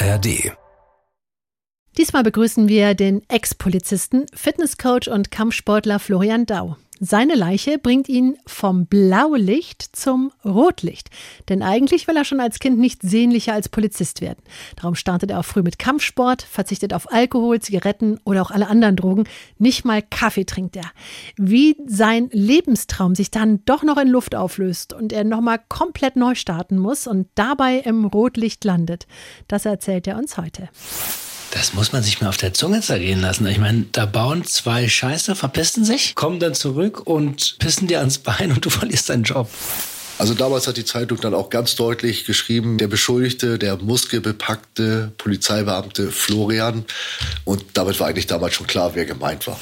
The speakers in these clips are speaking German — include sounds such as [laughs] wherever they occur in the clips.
ARD. Diesmal begrüßen wir den Ex-Polizisten, Fitnesscoach und Kampfsportler Florian Dau. Seine Leiche bringt ihn vom Blaulicht zum Rotlicht. Denn eigentlich will er schon als Kind nicht sehnlicher als Polizist werden. Darum startet er auch früh mit Kampfsport, verzichtet auf Alkohol, Zigaretten oder auch alle anderen Drogen. Nicht mal Kaffee trinkt er. Wie sein Lebenstraum sich dann doch noch in Luft auflöst und er nochmal komplett neu starten muss und dabei im Rotlicht landet, das erzählt er uns heute. Das muss man sich mal auf der Zunge zergehen lassen. Ich meine, da bauen zwei Scheiße, verpissen sich, kommen dann zurück und pissen dir ans Bein und du [laughs] verlierst deinen Job. Also damals hat die Zeitung dann auch ganz deutlich geschrieben, der Beschuldigte, der muskelbepackte Polizeibeamte Florian. Und damit war eigentlich damals schon klar, wer gemeint war.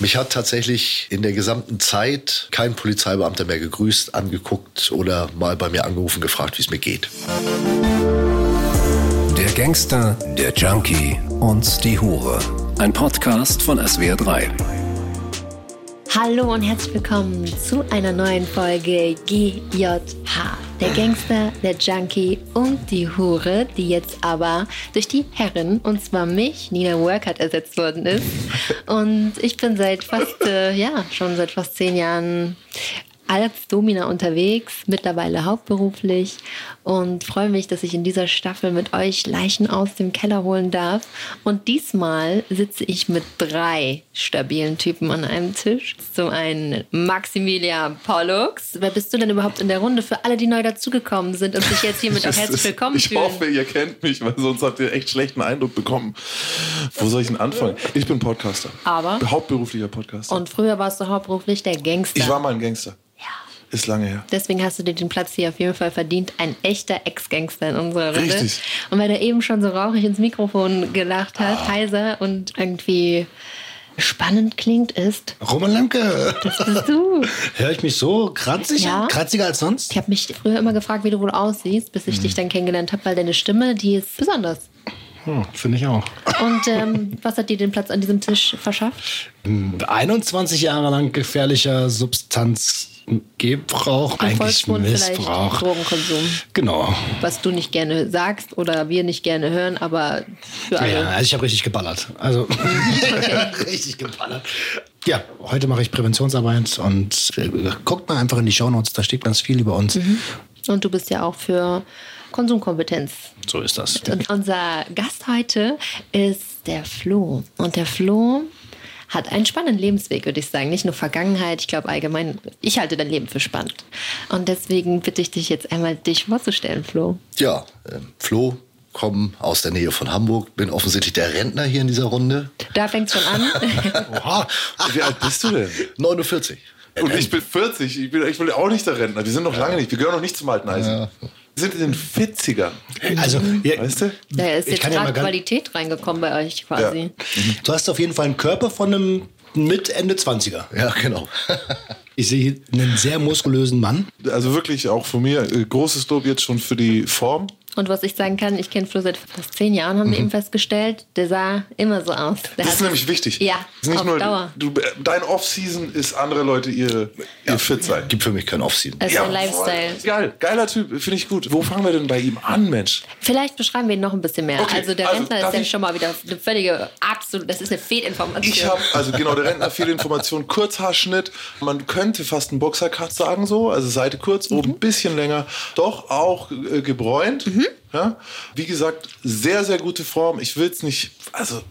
Mich hat tatsächlich in der gesamten Zeit kein Polizeibeamter mehr gegrüßt, angeguckt oder mal bei mir angerufen, gefragt, wie es mir geht. Der Gangster, der Junkie und die Hure. Ein Podcast von SWR3. Hallo und herzlich willkommen zu einer neuen Folge GJH. Der Gangster, der Junkie und die Hure, die jetzt aber durch die Herren, und zwar mich, Nina Workert, ersetzt worden ist. [laughs] Und ich bin seit fast, äh, ja, schon seit fast zehn Jahren als Domina unterwegs, mittlerweile hauptberuflich und freue mich, dass ich in dieser Staffel mit euch Leichen aus dem Keller holen darf. Und diesmal sitze ich mit drei stabilen Typen an einem Tisch. Zum einen Maximilian Pollux. Wer bist du denn überhaupt in der Runde für alle, die neu dazugekommen sind und sich jetzt hiermit [laughs] auch herzlich willkommen fühlen? Ich hoffe, ihr kennt mich, weil sonst habt ihr echt schlechten Eindruck bekommen. Wo soll ich denn anfangen? Ich bin Podcaster. Aber? Hauptberuflicher Podcaster. Und früher warst du hauptberuflich der Gangster. Ich war mal ein Gangster. Ist lange her. Deswegen hast du dir den Platz hier auf jeden Fall verdient. Ein echter Ex-Gangster in unserer Runde. Richtig. Und weil er eben schon so rauchig ins Mikrofon gelacht hat, ah. heiser und irgendwie spannend klingt, ist. Roman Lemke. Das bist du. [laughs] Hör ich mich so kratzig? Ja. Kratziger als sonst? Ich habe mich früher immer gefragt, wie du wohl aussiehst, bis ich mhm. dich dann kennengelernt habe, weil deine Stimme, die ist besonders. Hm, Finde ich auch. Und ähm, was hat dir den Platz an diesem Tisch verschafft? 21 Jahre lang gefährlicher Substanz Gebrauch, eigentlich Missbrauch. Drogenkonsum. Genau. Was du nicht gerne sagst oder wir nicht gerne hören, aber für alle. Ja, also ich habe richtig geballert. Also [laughs] [laughs] richtig geballert. Ja, heute mache ich Präventionsarbeit und äh, guckt mal einfach in die Shownotes, da steht ganz viel über uns. Mhm. Und du bist ja auch für Konsumkompetenz. So ist das. Und unser Gast heute ist der Flo. Und der Flo hat einen spannenden Lebensweg, würde ich sagen. Nicht nur Vergangenheit, ich glaube allgemein, ich halte dein Leben für spannend. Und deswegen bitte ich dich jetzt einmal, dich vorzustellen, Flo. Ja, äh, Flo, komme aus der Nähe von Hamburg, bin offensichtlich der Rentner hier in dieser Runde. Da fängt schon an. [laughs] Oha, wie alt bist du denn? 49. Und ich bin 40. Ich, bin, ich will auch nicht der Rentner. Wir sind noch lange nicht. Wir gehören noch nicht zum alten Eisen. Ja. Wir sind in den 40ern. Also, ja, weißt du? Da ist jetzt gerade ja Qualität reingekommen bei euch quasi. Ja. Du hast auf jeden Fall einen Körper von einem mit Ende 20er. Ja, genau. [laughs] ich sehe einen sehr muskulösen Mann. Also wirklich auch von mir äh, großes Lob jetzt schon für die Form. Und was ich sagen kann, ich kenne Flo seit fast zehn Jahren, haben mhm. wir eben festgestellt, der sah immer so aus. Der das ist nämlich wichtig. Ja, ist nicht nur, Dauer. Du, dein Off-Season ist andere Leute ihr, ja, ihr Fit sein. Gibt für mich kein Off-Season. Das ist ja, ein Lifestyle. Geil, geiler Typ, finde ich gut. Wo fangen wir denn bei ihm an, Mensch? Vielleicht beschreiben wir ihn noch ein bisschen mehr. Okay, also der also, Rentner ist ja schon mal wieder eine völlige, absolut, das ist eine Fehlinformation. Ich habe, also genau, der Rentner, Fehlinformation, Kurzhaarschnitt. Man könnte fast einen Boxercut sagen so, also Seite kurz, mhm. oben ein bisschen länger. Doch auch äh, gebräunt. Mhm. Ja? Wie gesagt, sehr, sehr gute Form. Ich will es nicht, also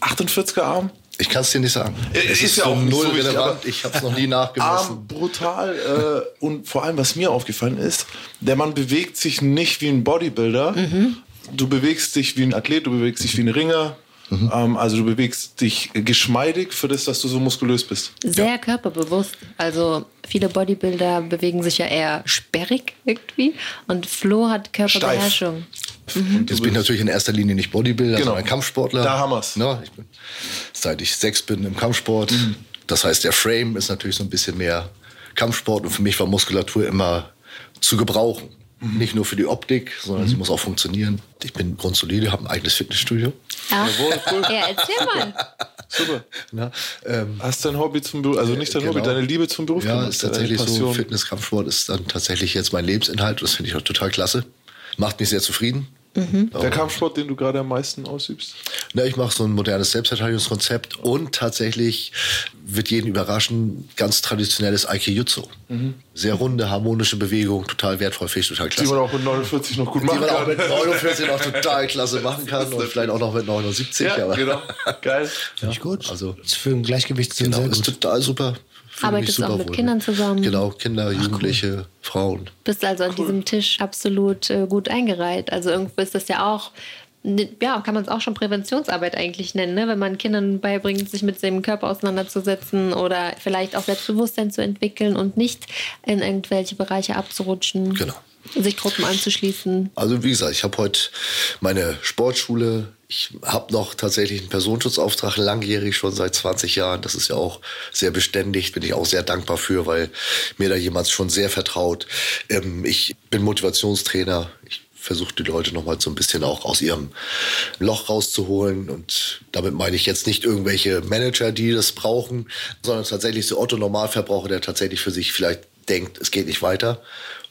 48er Arm. Ich kann es dir nicht sagen. Es ist, ist ja auch null so relevant. Ich habe es noch nie nachgemessen. Arm brutal äh, und vor allem, was mir aufgefallen ist, der Mann bewegt sich nicht wie ein Bodybuilder. Mhm. Du bewegst dich wie ein Athlet, du bewegst dich wie ein Ringer. Mhm. Ähm, also du bewegst dich geschmeidig für das, dass du so muskulös bist. Sehr ja. körperbewusst. Also viele Bodybuilder bewegen sich ja eher sperrig irgendwie und Flo hat Körperbeherrschung. Mhm. Jetzt bin ich natürlich in erster Linie nicht Bodybuilder, genau. sondern ein Kampfsportler. Da haben wir's. Ja, ich bin, seit ich sechs bin im Kampfsport. Mhm. Das heißt, der Frame ist natürlich so ein bisschen mehr Kampfsport und für mich war Muskulatur immer zu gebrauchen. Mhm. Nicht nur für die Optik, sondern mhm. sie muss auch funktionieren. Ich bin grundsolide, habe ein eigenes Fitnessstudio. Ach, cool. Ja, erzähl mal. [laughs] Super. Na, ähm, Hast dein Hobby zum Beruf, also nicht dein genau. Hobby, deine Liebe zum Beruf Ja, ist tatsächlich so. Fitness, Kampfsport ist dann tatsächlich jetzt mein Lebensinhalt. Das finde ich auch total klasse. Macht mich sehr zufrieden. Der Kampfsport, den du gerade am meisten ausübst? Na, ich mache so ein modernes Selbstverteidigungskonzept und tatsächlich wird jeden überraschen, ganz traditionelles Aikijutsu. Sehr runde, harmonische Bewegung, total wertvoll, finde ich total Die klasse. man auch mit 49 noch gut Die machen man auch kann. mit 49 noch [laughs] total klasse machen kann und vielleicht auch noch mit 79. Ja, aber genau. Geil. [laughs] Finde ich gut. Also- ist für ein Gleichgewicht genau, sehr ist gut. total super. Arbeitest mich du auch mit wohl. Kindern zusammen? Genau, Kinder, Jugendliche, Frauen. Bist also an diesem Tisch absolut äh, gut eingereiht. Also irgendwo ist das ja auch, ne- ja, kann man es auch schon Präventionsarbeit eigentlich nennen, ne? wenn man Kindern beibringt, sich mit dem Körper auseinanderzusetzen oder vielleicht auch Selbstbewusstsein zu entwickeln und nicht in irgendwelche Bereiche abzurutschen. Genau. Sich Gruppen anzuschließen. Also wie gesagt, ich habe heute meine Sportschule. Ich habe noch tatsächlich einen Personenschutzauftrag langjährig schon seit 20 Jahren. Das ist ja auch sehr beständig. Bin ich auch sehr dankbar für, weil mir da jemand schon sehr vertraut. Ähm, ich bin Motivationstrainer. Ich versuche die Leute noch mal so ein bisschen auch aus ihrem Loch rauszuholen. Und damit meine ich jetzt nicht irgendwelche Manager, die das brauchen, sondern tatsächlich so Otto Normalverbraucher, der tatsächlich für sich vielleicht denkt, es geht nicht weiter.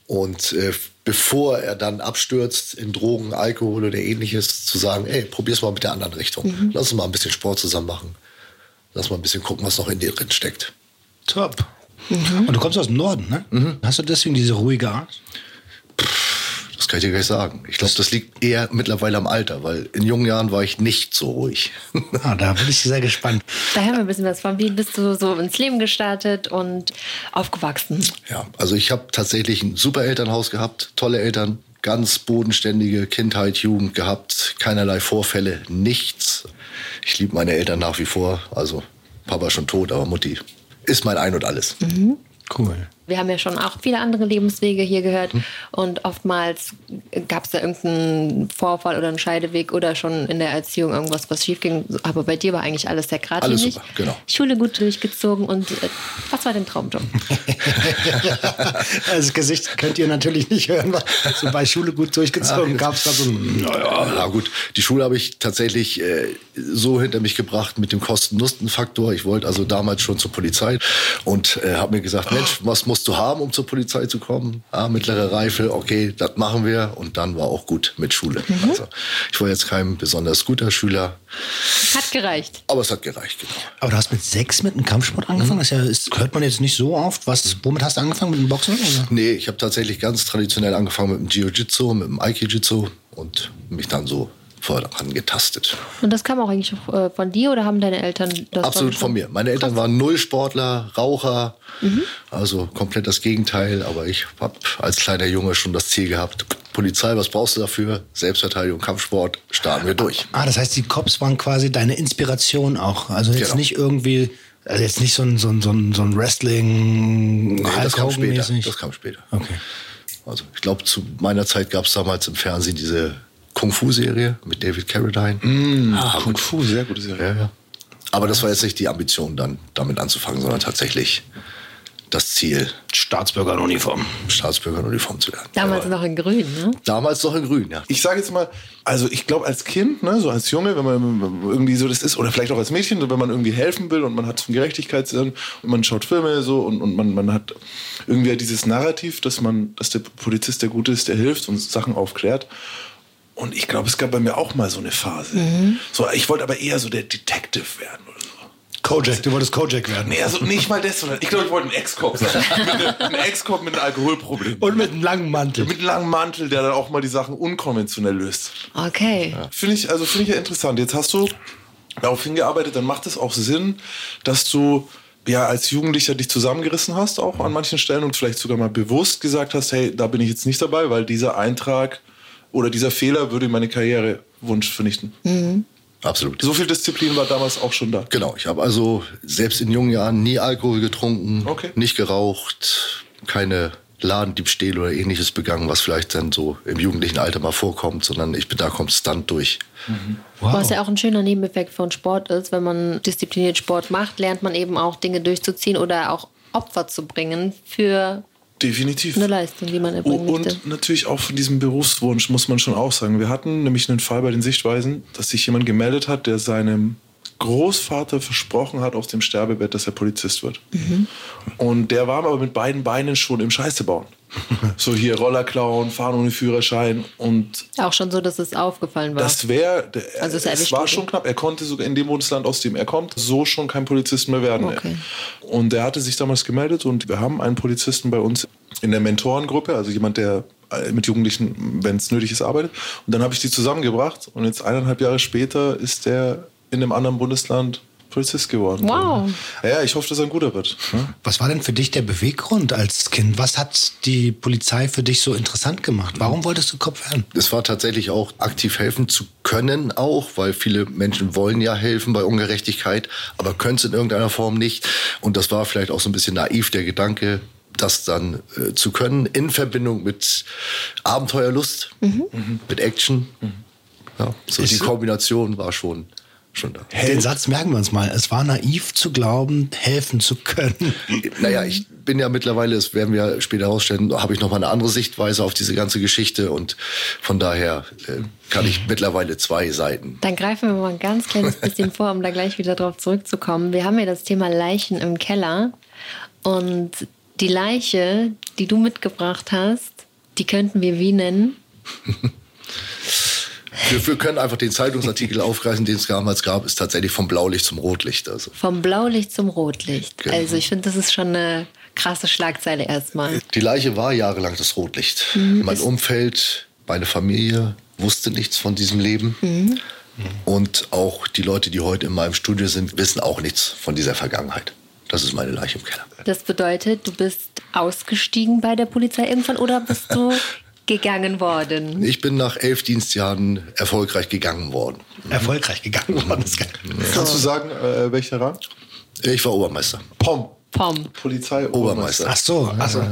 Und äh, bevor er dann abstürzt in Drogen, Alkohol oder ähnliches, zu sagen, ey, probier's mal mit der anderen Richtung. Lass uns mal ein bisschen Sport zusammen machen. Lass mal ein bisschen gucken, was noch in dir drin steckt. Top. Und du kommst aus dem Norden, ne? Hast du deswegen diese ruhige Art? Das kann ich dir gleich sagen. Ich glaube, das liegt eher mittlerweile am Alter, weil in jungen Jahren war ich nicht so ruhig. [laughs] Ah, da bin ich sehr gespannt. Da hören wir ein bisschen was von. Wie bist du so ins Leben gestartet und aufgewachsen? Ja, also ich habe tatsächlich ein super Elternhaus gehabt, tolle Eltern, ganz bodenständige Kindheit, Jugend gehabt, keinerlei Vorfälle, nichts. Ich liebe meine Eltern nach wie vor, also Papa schon tot, aber Mutti ist mein Ein und alles. Cool. Wir haben ja schon auch viele andere Lebenswege hier gehört und oftmals gab es da irgendeinen Vorfall oder einen Scheideweg oder schon in der Erziehung irgendwas, was schief ging. Aber bei dir war eigentlich alles sehr geradlinig. Alles super, genau. Schule gut durchgezogen und äh, was war dein Traumjob? [laughs] Das Gesicht könnt ihr natürlich nicht hören, weil so bei Schule gut durchgezogen gab es da so ein, Ja, ja gut, die Schule habe ich tatsächlich äh, so hinter mich gebracht mit dem Kosten-Nutzen-Faktor. Ich wollte also damals schon zur Polizei und äh, habe mir gesagt, Mensch, was musst du haben, um zur Polizei zu kommen? Ah, mittlere Reife, okay, das machen wir. Und dann war auch gut mit Schule. Also ich war jetzt kein besonders guter Schüler, Hat gereicht. aber es hat gereicht, genau. Aber du hast mit sechs mit dem Kampfsport angefangen? Das ist ja, ist, hört man jetzt nicht so oft. Was, womit hast du angefangen? Mit dem Boxen? Oder? Nee, ich habe tatsächlich ganz traditionell angefangen mit dem Jiu-Jitsu, mit dem Aikijitsu und mich dann so voran getastet. Und das kam auch eigentlich äh, von dir oder haben deine Eltern das Absolut von mir. Meine Eltern waren Nullsportler, Raucher, also komplett das Gegenteil. Aber ich habe als kleiner Junge schon das Ziel gehabt, Polizei, was brauchst du dafür? Selbstverteidigung, Kampfsport, starten wir durch. Ah, das heißt, die Cops waren quasi deine Inspiration auch. Also jetzt Genau. nicht irgendwie, also jetzt nicht so ein, so ein, so ein, so ein Wrestling, Nee, das kam später. Das kam später. Okay. Also ich glaube, zu meiner Zeit gab es damals im Fernsehen diese Kung-Fu-Serie mit David Carradine. Ah, Kung Fu, sehr gute Serie. Ja, ja. Aber das war jetzt nicht die Ambition, dann damit anzufangen, sondern tatsächlich das Ziel, Staatsbürger in Uniform. Staatsbürger in Uniform zu werden. Damals Jawohl. noch in Grün, ne? Damals noch in Grün, ja. Ich sage jetzt mal, also ich glaube als Kind, ne, so als Junge, wenn man irgendwie so das ist, oder vielleicht auch als Mädchen, so wenn man irgendwie helfen will und man hat so einen Gerechtigkeitssinn und man schaut Filme so und, und man, man hat irgendwie dieses Narrativ, dass man, dass der Polizist der Gute ist, der hilft und Sachen aufklärt. Und ich glaube, es gab bei mir auch mal so eine Phase. So, ich wollte aber eher so der Detective werden oder so. Kojak, du wolltest Kojak werden. Nee, also nicht mal das, sondern ich glaube, ich wollte ein Ex-Cop sein. [laughs] Mit einem- ein Ex-Cop mit einem Alkoholproblem. Und mit einem langen Mantel. Mit einem langen Mantel, der dann auch mal die Sachen unkonventionell löst. Okay. Finde ich, also finde ich ja interessant. Jetzt hast du darauf hingearbeitet, dann macht es auch Sinn, dass du ja als Jugendlicher dich zusammengerissen hast, auch an manchen Stellen und vielleicht sogar mal bewusst gesagt hast, hey, da bin ich jetzt nicht dabei, weil dieser Eintrag oder dieser Fehler würde meine Karrierewunsch vernichten. Absolut. So viel Disziplin war damals auch schon da. Genau, ich habe also selbst in jungen Jahren nie Alkohol getrunken, Okay. nicht geraucht, keine Ladendiebstähle oder ähnliches begangen, was vielleicht dann so im jugendlichen Alter mal vorkommt, sondern ich bin da konstant durch. Was ja auch ein schöner Nebeneffekt von Sport ist, wenn man diszipliniert Sport macht, lernt man eben auch Dinge durchzuziehen oder auch Opfer zu bringen für Definitiv. eine Leistung, die man erbringen möchte. und natürlich auch von diesem Berufswunsch muss man schon auch sagen. Wir hatten nämlich einen Fall bei den Sichtweisen, dass sich jemand gemeldet hat, der seinem Großvater versprochen hat auf dem Sterbebett, dass er Polizist wird. Und der war aber mit beiden Beinen schon im Scheiße bauen. [laughs] so hier Roller klauen, fahren ohne Führerschein und Auch schon so, dass es aufgefallen war. das wäre, Also er es erwischt war schon knapp. Er konnte sogar in dem Bundesland, aus dem er kommt, so schon kein Polizist mehr werden. Okay. Und er hatte sich damals gemeldet und wir haben einen Polizisten bei uns in der Mentorengruppe, also jemand, der äh, mit Jugendlichen, wenn es nötig ist, arbeitet. Und dann habe ich die zusammengebracht und jetzt eineinhalb Jahre später ist der in einem anderen Bundesland Polizist geworden. Wow. Ja, ich hoffe, dass er ein guter wird. ne? Was war denn für dich der Beweggrund als Kind? Was hat die Polizei für dich so interessant gemacht? Warum wolltest du Kopf werden? Es war tatsächlich auch aktiv helfen zu können, auch, weil viele Menschen wollen ja helfen bei Ungerechtigkeit, aber können es in irgendeiner Form nicht. Und das war vielleicht auch so ein bisschen naiv, der Gedanke, das dann äh, zu können, in Verbindung mit Abenteuerlust, mit Action. Ja, so Ist die Kombination war schon, schon da. Den Satz merken wir uns mal. Es war naiv zu glauben, helfen zu können. [laughs] Naja, ich bin ja mittlerweile, das werden wir später herausstellen, habe ich noch mal eine andere Sichtweise auf diese ganze Geschichte und von daher äh, kann ich mittlerweile zwei Seiten. Dann greifen wir mal ein ganz kleines bisschen vor, um da gleich wieder drauf zurückzukommen. Wir haben ja das Thema Leichen im Keller. Und die Leiche, die du mitgebracht hast, die könnten wir wie nennen? [laughs] Wir, wir können einfach den Zeitungsartikel [laughs] aufgreifen, den es damals gab, ist tatsächlich vom Blaulicht zum Rotlicht. Also Vom Blaulicht zum Rotlicht. Genau. Also ich finde, das ist schon eine krasse Schlagzeile erstmal. die Leiche war jahrelang das Rotlicht. mein Umfeld, meine Familie wusste nichts von diesem Leben. Und auch die Leute, die heute in meinem Studio sind, wissen auch nichts von dieser Vergangenheit. Das ist meine Leiche im Keller. Das bedeutet, du bist ausgestiegen bei der Polizei irgendwann oder bist du [laughs] gegangen worden? Ich bin nach elf Dienstjahren erfolgreich gegangen worden. Erfolgreich gegangen worden. ist geil. Kannst du sagen, äh, welcher Rang? Ich war Obermeister. POM. Pom. Polizei Obermeister. Ach so, also.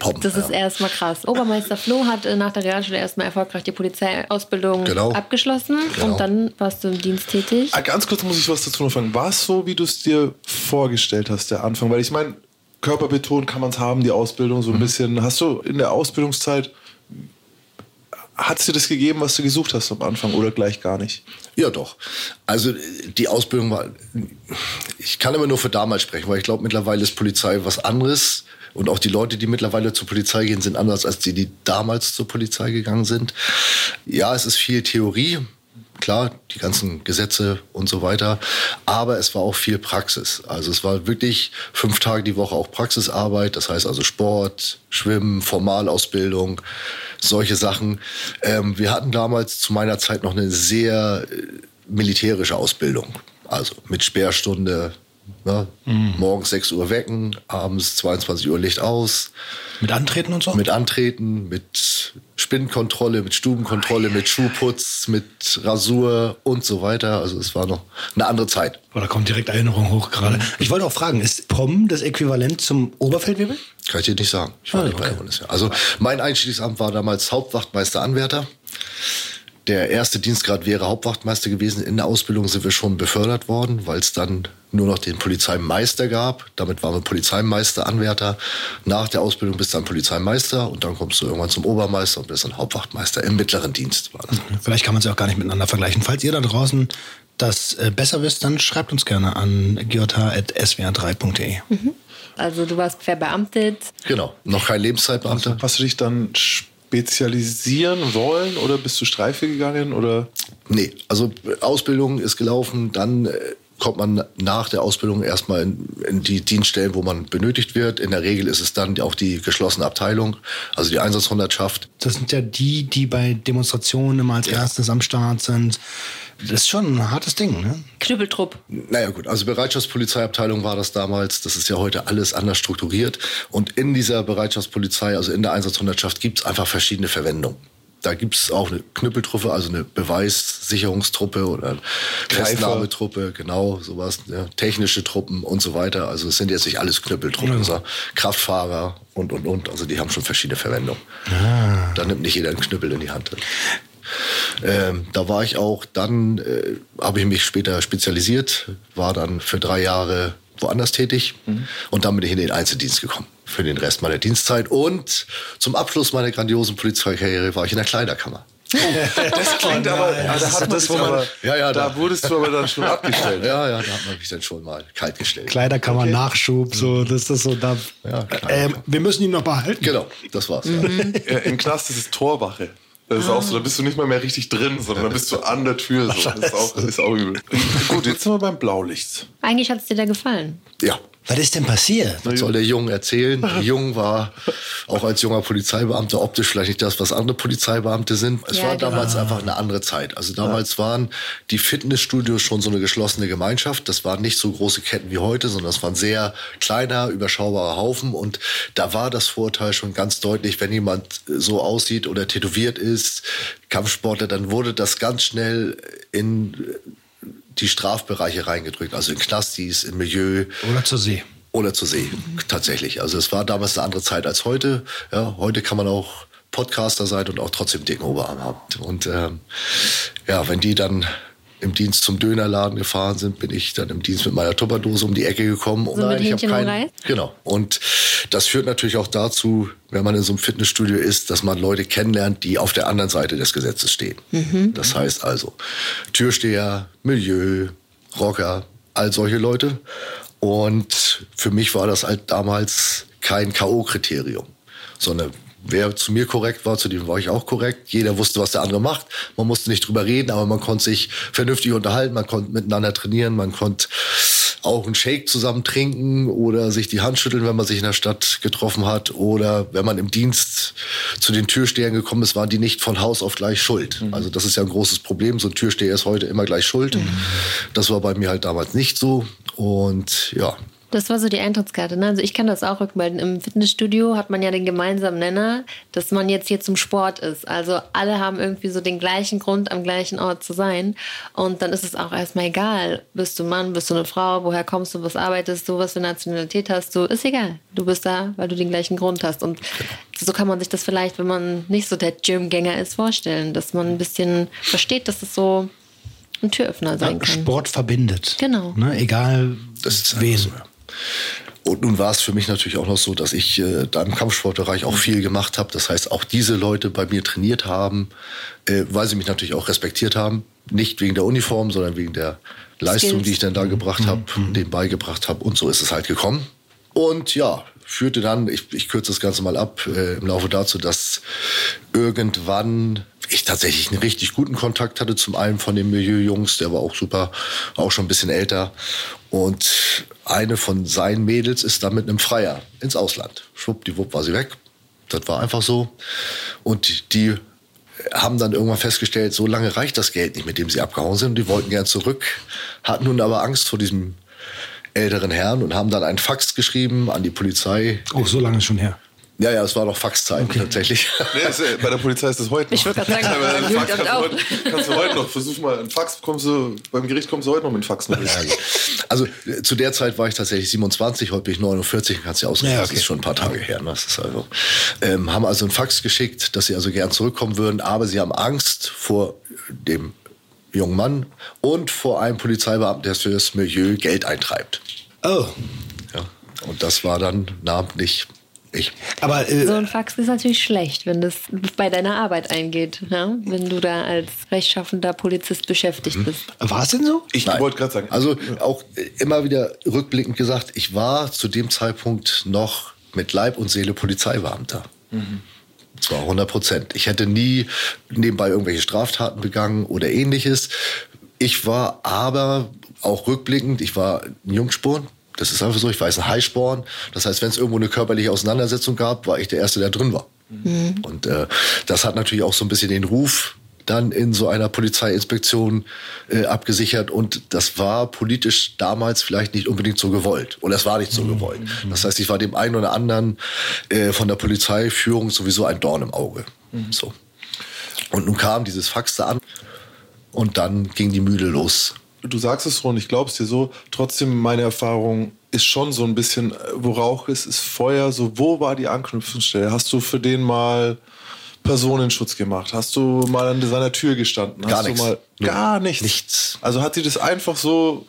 Pom. Das ist erstmal krass. Obermeister Flo hat äh, nach der Realschule erstmal erfolgreich die Polizeiausbildung Genau. abgeschlossen Genau. und dann warst du im Dienst tätig. Ah, Ganz kurz muss ich was dazu noch fragen. War es so, wie du es dir vorgestellt hast, der Anfang? Weil ich meine, körperbetont kann man es haben, die Ausbildung so ein bisschen. Hast du in der Ausbildungszeit, hat es dir das gegeben, was du gesucht hast am Anfang oder gleich gar nicht? Ja, doch. Also die Ausbildung war, ich kann immer nur für damals sprechen, weil ich glaube, mittlerweile ist Polizei was anderes. Und auch die Leute, die mittlerweile zur Polizei gehen, sind anders als die, die damals zur Polizei gegangen sind. Ja, es ist viel Theorie, klar, die ganzen Gesetze und so weiter. Aber es war auch viel Praxis. Also es war wirklich fünf Tage die Woche auch Praxisarbeit. Das heißt also Sport, Schwimmen, Formalausbildung, solche Sachen. Ähm, wir hatten damals zu meiner Zeit noch eine sehr äh, militärische Ausbildung. Also mit Sperrstunde, ne? morgens 6 Uhr wecken, abends 22 Uhr Licht aus. Mit Antreten und so? Mit Antreten, mit Spinnenkontrolle, mit Stubenkontrolle, mit Schuhputz, mit Rasur und so weiter. Also es war noch eine andere Zeit. Oh, da kommt direkt Erinnerung hoch gerade. Ich wollte auch fragen, ist POM das Äquivalent zum Oberfeldwebel? Kann ich dir nicht sagen. Ich war Ah, nicht bei der okay. Bundeswehr. Also mein Einstiegsamt war damals Hauptwachtmeister Anwärter. Der erste Dienstgrad wäre Hauptwachtmeister gewesen. In der Ausbildung sind wir schon befördert worden, weil es dann nur noch den Polizeimeister gab. Damit waren wir Polizeimeister, Anwärter. Nach der Ausbildung bist du dann Polizeimeister und dann kommst du irgendwann zum Obermeister und bist dann Hauptwachtmeister. Im mittleren Dienst war das. Vielleicht kann man sie auch gar nicht miteinander vergleichen. Falls ihr da draußen das äh, besser wisst, dann schreibt uns gerne an gjh.swr3.de. Also du warst verbeamtet. Genau. Noch kein Lebenszeitbeamter. Hast du dich dann spezialisieren wollen oder bist du Streife gegangen oder? Nee, also Ausbildung ist gelaufen, dann äh, kommt man nach der Ausbildung erstmal in, in die Dienststellen, wo man benötigt wird. In der Regel ist es dann auch die geschlossene Abteilung, also die Einsatzhundertschaft. Das sind ja die, die bei Demonstrationen immer als erstes am Start sind. Das ist schon ein hartes Ding, ne? Knüppeltrupp. Naja gut, also Bereitschaftspolizeiabteilung war das damals. Das ist ja heute alles anders strukturiert. Und in dieser Bereitschaftspolizei, also in der Einsatzhundertschaft, gibt es einfach verschiedene Verwendungen. Da gibt es auch eine Knüppeltruppe, also eine Beweissicherungstruppe oder. Festnahmetruppe, genau, sowas, ja, technische Truppen und so weiter. Also es sind jetzt nicht alles Knüppeltruppen, sondern Kraftfahrer und, und, und. Also die haben schon verschiedene Verwendungen. Da nimmt nicht jeder einen Knüppel in die Hand. Ähm, da war ich auch, dann äh, habe ich mich später spezialisiert, war dann für drei Jahre woanders tätig und dann bin ich in den Einzeldienst gekommen für den Rest meiner Dienstzeit und zum Abschluss meiner grandiosen Polizeikarriere war ich in der Kleiderkammer. Das klingt aber, ah, da, hat man das, dich wo man- aber Ja, ja, da da- wurdest du aber dann schon [laughs] abgestellt. Ja, ja, da hat man mich dann schon mal kalt gestellt. Kleiderkammer, Nachschub, so, das ist so da. Ja, ähm, wir müssen ihn noch behalten. Genau, das war's. Ja, Im Knast ist es Torwache. Das ist auch so, da bist du nicht mal mehr richtig drin, sondern da bist du an der Tür. So. Das ist auch, das ist auch übel. Gut, jetzt sind wir beim Blaulicht. Eigentlich hat es dir da gefallen. Ja, Was ist denn passiert? Was soll der Jung erzählen? Der [laughs] Jung war auch als junger Polizeibeamter optisch vielleicht nicht das, was andere Polizeibeamte sind. Es Ja, war genau. damals einfach eine andere Zeit. Also damals waren die Fitnessstudios schon so eine geschlossene Gemeinschaft. Das waren nicht so große Ketten wie heute, sondern es waren sehr kleiner, überschaubarer Haufen. Und da war das Vorteil schon ganz deutlich, wenn jemand so aussieht oder tätowiert ist, Kampfsportler, dann wurde das ganz schnell in die Strafbereiche reingedrückt. Also in Knastis, im Milieu. Oder zur See. Oder zur See, tatsächlich. Also es war damals eine andere Zeit als heute. Ja, heute kann man auch Podcaster sein und auch trotzdem dicken Oberarm haben. Und ähm, ja, wenn die dann im Dienst zum Dönerladen gefahren sind, bin ich dann im Dienst mit meiner Tupperdose um die Ecke gekommen. Und So mit ich hab Hähnchen und keinen-? Genau. Und das führt natürlich auch dazu, wenn man in so einem Fitnessstudio ist, dass man Leute kennenlernt, die auf der anderen Seite des Gesetzes stehen. Das heißt also Türsteher, Milieu, Rocker, all solche Leute. Und für mich war das halt damals kein K.O.-Kriterium, sondern wer zu mir korrekt war, zu dem war ich auch korrekt. Jeder wusste, was der andere macht. Man musste nicht drüber reden, aber man konnte sich vernünftig unterhalten, man konnte miteinander trainieren, man konnte auch einen Shake zusammen trinken oder sich die Hand schütteln, wenn man sich in der Stadt getroffen hat. Oder wenn man im Dienst zu den Türstehern gekommen ist, waren die nicht von Haus auf gleich schuld. Also das ist ja ein großes Problem. So ein Türsteher ist heute immer gleich schuld. Das war bei mir halt damals nicht so. Und ja, Das war so die Eintrittskarte. Ne? Also ich kann das auch rückmelden. Im Fitnessstudio hat man ja den gemeinsamen Nenner, dass man jetzt hier zum Sport ist. Also alle haben irgendwie so den gleichen Grund, am gleichen Ort zu sein. Und dann ist es auch erstmal egal. Bist du Mann, bist du eine Frau, woher kommst du, was arbeitest du, was für Nationalität hast du. Ist egal. Du bist da, weil du den gleichen Grund hast. Und so kann man sich das vielleicht, wenn man nicht so der Gymgänger ist, vorstellen. Dass man ein bisschen versteht, dass es so ein Türöffner sein kann. Sport verbindet. Genau. Ne? Egal Das ist so, ja. Und nun war es für mich natürlich auch noch so, dass ich äh, da im Kampfsportbereich auch viel gemacht habe. Das heißt, auch diese Leute bei mir trainiert haben, äh, weil sie mich natürlich auch respektiert haben. Nicht wegen der Uniform, sondern wegen der Leistung, Skills. die ich dann da gebracht habe, denen beigebracht habe. Und so ist es halt gekommen. Und ja, führte dann, ich, ich kürze das Ganze mal ab, äh, im Laufe dazu, dass irgendwann ich tatsächlich einen richtig guten Kontakt hatte zum einen von den Milieu-Jungs, der war auch super, auch schon ein bisschen älter. Und eine von seinen Mädels ist dann mit einem Freier ins Ausland. Schwuppdiwupp war sie weg. Das war einfach so. Und die haben dann irgendwann festgestellt, so lange reicht das Geld nicht, mit dem sie abgehauen sind. Die wollten gern zurück, hatten nun aber Angst vor diesem älteren Herrn und haben dann einen Fax geschrieben an die Polizei. Oh, so lange ist schon her. Ja, ja, es war noch Faxzeiten tatsächlich. Nee, das, äh, bei der Polizei ist das heute noch. Ich wollte gerade sagen, beim Fax kannst, du auch. heute, kannst du heute noch. Versuch mal, einen Fax kommst du, beim Gericht kommst du heute noch mit einem Fax. Noch Also zu der Zeit war ich tatsächlich 27, heute bin ich 49, kannst du ja ausrechnen, Ja, das okay. ist schon ein paar Tage her. Ne? Das ist also, ähm, haben also einen Fax geschickt, dass sie also gern zurückkommen würden, aber sie haben Angst vor dem jungen Mann und vor einem Polizeibeamten, der für das Milieu Geld eintreibt. Oh. Ja? Und das war dann namentlich ich. Aber äh, So ein Fax ist natürlich schlecht, wenn das bei deiner Arbeit eingeht, ja? wenn du da als rechtschaffender Polizist beschäftigt Mhm. bist. war es denn so? Ich wollte gerade sagen. Also auch äh, immer wieder rückblickend gesagt, ich war zu dem Zeitpunkt noch mit Leib und Seele Polizeibeamter. Zwar 100 Prozent. Ich hätte nie nebenbei irgendwelche Straftaten begangen oder ähnliches. Ich war aber auch rückblickend, ich war ein Jungsporn. Das ist einfach so, ich war jetzt ein Highsporn. Das heißt, wenn es irgendwo eine körperliche Auseinandersetzung gab, war ich der Erste, der drin war. Und äh, das hat natürlich auch so ein bisschen den Ruf dann in so einer Polizeiinspektion äh, abgesichert. Und das war politisch damals vielleicht nicht unbedingt so gewollt. Oder es war nicht so gewollt. Das heißt, ich war dem einen oder anderen äh, von der Polizeiführung sowieso ein Dorn im Auge. So. Und nun kam dieses Fax da an und dann ging die Mühle los. Du sagst es schon, ich glaube es dir so. Trotzdem, meine Erfahrung ist schon so ein bisschen, äh, wo Rauch ist, ist Feuer. So, wo war die Anknüpfungsstelle? Hast du für den mal Personenschutz gemacht? Hast du mal an seiner Tür gestanden? Hast Gar du nichts. mal gar nichts. Nichts. Also hat sie das einfach so,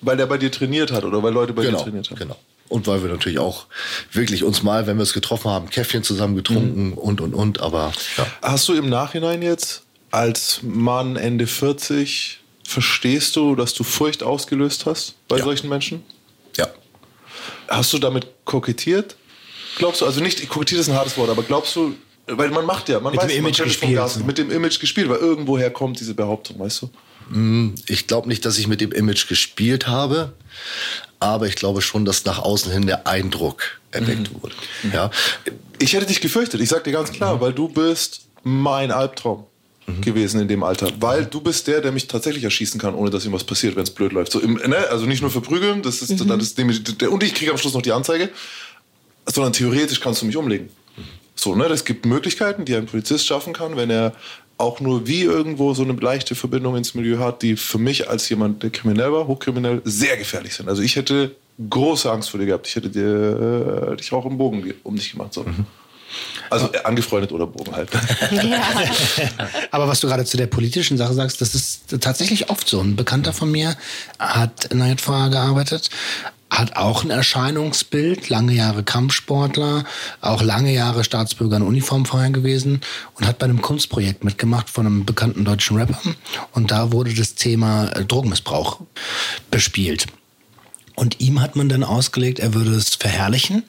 weil der bei dir trainiert hat oder weil Leute bei genau, dir trainiert haben? genau. Und weil wir natürlich auch wirklich uns mal, wenn wir es getroffen haben, Käffchen zusammen getrunken und, und, und. Aber ja. Hast du im Nachhinein jetzt als Mann Ende 40 verstehst du, dass du Furcht ausgelöst hast bei Ja. solchen Menschen? Ja. Hast du damit kokettiert? Glaubst du, also nicht, kokettiert ist ein hartes Wort, aber glaubst du, weil man macht ja, man Mit dem weiß, man Image gespielt, Gas- mit dem Image gespielt, weil irgendwoher kommt diese Behauptung, weißt du? Ich glaube nicht, dass ich mit dem Image gespielt habe, aber ich glaube schon, dass nach außen hin der Eindruck erweckt wurde. Ja. Ich hätte dich gefürchtet, ich sag dir ganz klar, weil du bist mein Albtraum gewesen in dem Alter. Weil du bist der, der mich tatsächlich erschießen kann, ohne dass ihm was passiert, wenn es blöd läuft. So im, ne? Also nicht nur verprügeln, das ist, das ist nämlich der, und ich kriege am Schluss noch die Anzeige, sondern theoretisch kannst du mich umlegen. So, ne? Es gibt Möglichkeiten, die ein Polizist schaffen kann, wenn er auch nur wie irgendwo so eine leichte Verbindung ins Milieu hat, die für mich als jemand, der kriminell war, hochkriminell, sehr gefährlich sind. Also ich hätte große Angst vor dir gehabt. Ich hätte dir, äh, dich auch im Bogen ge- um dich gemacht. So. Also äh, angefreundet oder Bogen halt. [laughs] [laughs] Aber was du gerade zu der politischen Sache sagst, das ist tatsächlich oft so. Ein Bekannter von mir hat in der JVA gearbeitet, hat auch ein Erscheinungsbild, lange Jahre Kampfsportler, auch lange Jahre Staatsbürger in Uniform vorher gewesen und hat bei einem Kunstprojekt mitgemacht von einem bekannten deutschen Rapper. Und da wurde das Thema äh, Drogenmissbrauch bespielt. Und ihm hat man dann ausgelegt, er würde es verherrlichen.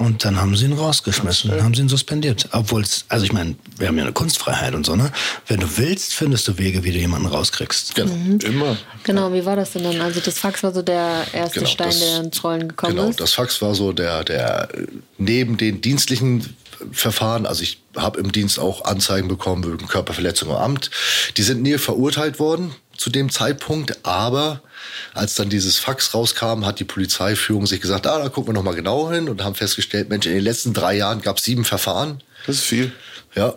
Und dann haben sie ihn rausgeschmissen, dann haben sie ihn suspendiert. Obwohl es, also ich meine, wir haben ja eine Kunstfreiheit und so, ne? Wenn du willst, findest du Wege, wie du jemanden rauskriegst. Genau. Immer. Genau, wie war das denn dann? Also das Fax war so der erste Genau, Stein, das- der ins Rollen gekommen Genau, ist. das Fax war so der, der neben den dienstlichen Verfahren, also ich habe im Dienst auch Anzeigen bekommen wegen Körperverletzung im Amt. Die sind nie verurteilt worden zu dem Zeitpunkt, aber als dann dieses Fax rauskam, hat die Polizeiführung sich gesagt, ah, da gucken wir noch mal genau hin und haben festgestellt, Mensch, in den letzten drei Jahren gab es sieben Verfahren. Das ist viel. Ja,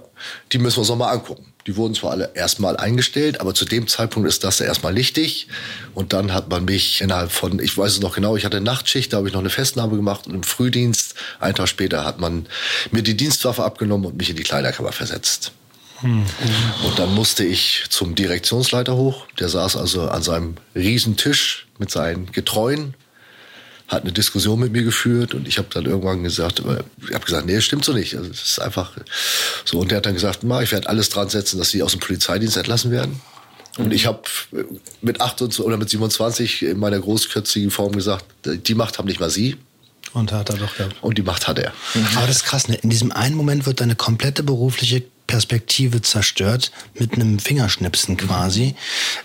die müssen wir uns noch mal angucken. Die wurden zwar alle erstmal eingestellt, aber zu dem Zeitpunkt ist das ja erstmal nichtig. Und dann hat man mich innerhalb von, ich weiß es noch genau, ich hatte Nachtschicht, da habe ich noch eine Festnahme gemacht und im Frühdienst, einen Tag später, hat man mir die Dienstwaffe abgenommen und mich in die Kleiderkammer versetzt. Und dann musste ich zum Direktionsleiter hoch. Der saß also an seinem riesen Tisch mit seinen Getreuen, hat eine Diskussion mit mir geführt und ich habe dann irgendwann gesagt, äh, ich habe gesagt, nee, das stimmt so nicht. Also es ist einfach so. Und der hat dann gesagt, Ma, ich werde alles dran setzen, dass sie aus dem Polizeidienst entlassen werden. Und ich habe mit 28 oder mit 27 in meiner großkürzigen Form gesagt, die Macht haben nicht mal sie Und hat er doch gehabt. und die Macht hat er. Aber das ist krass, ne? In diesem einen Moment wird deine komplette berufliche Perspektive zerstört, mit einem Fingerschnipsen quasi.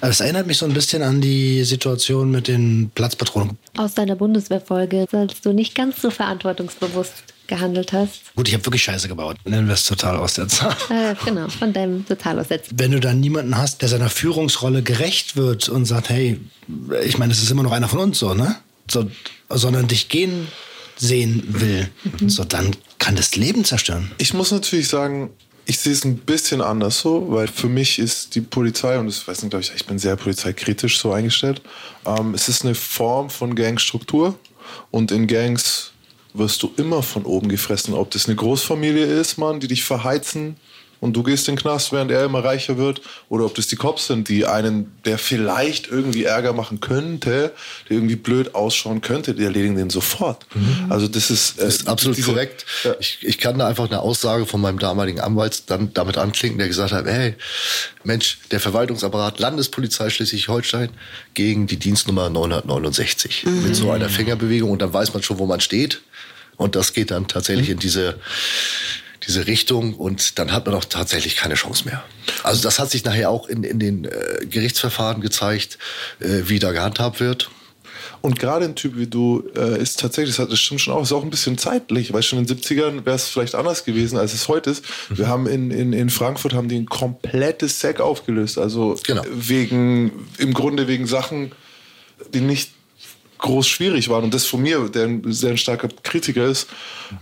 Das erinnert mich so ein bisschen an die Situation mit den Platzpatronen. Aus deiner Bundeswehrfolge, als du nicht ganz so verantwortungsbewusst gehandelt hast. Gut, ich habe wirklich Scheiße gebaut. Nennen wir es total aus der Zahl. Äh, genau, von deinem Totalaussetzen. Wenn du dann niemanden hast, der seiner Führungsrolle gerecht wird und sagt, hey, ich meine, es ist immer noch einer von uns so, ne? So, sondern dich gehen sehen will, so dann kann das Leben zerstören. Ich muss natürlich sagen, ich sehe es ein bisschen anders so, weil für mich ist die Polizei, und das weiß nicht, glaube ich, ich bin sehr polizeikritisch so eingestellt, ähm, es ist eine Form von Gangstruktur und in Gangs wirst du immer von oben gefressen. Ob das eine Großfamilie ist, Mann, die dich verheizen und du gehst in den Knast, während er immer reicher wird, oder ob das die Cops sind, die einen, der vielleicht irgendwie Ärger machen könnte, der irgendwie blöd ausschauen könnte, die erledigen den sofort. Also das ist, äh, Das ist absolut diese- korrekt. Ja. Ich, ich kann da einfach eine Aussage von meinem damaligen Anwalt dann damit anklinken, der gesagt hat, hey, Mensch, der Verwaltungsapparat Landespolizei Schleswig-Holstein gegen die Dienstnummer 969 mit so einer Fingerbewegung und dann weiß man schon, wo man steht und das geht dann tatsächlich in diese diese Richtung und dann hat man auch tatsächlich keine Chance mehr. Also das hat sich nachher auch in, in den äh, Gerichtsverfahren gezeigt, äh, wie da gehandhabt wird. Und gerade ein Typ wie du äh, ist tatsächlich, das, hat, das stimmt schon auch, ist auch ein bisschen zeitlich, weil schon in den 70ern wäre es vielleicht anders gewesen, als es heute ist. Wir haben in, in, in Frankfurt haben die ein komplettes Sack aufgelöst. Also Genau. wegen, im Grunde wegen Sachen, die nicht groß schwierig waren. Und das von mir, der ein sehr starker Kritiker ist.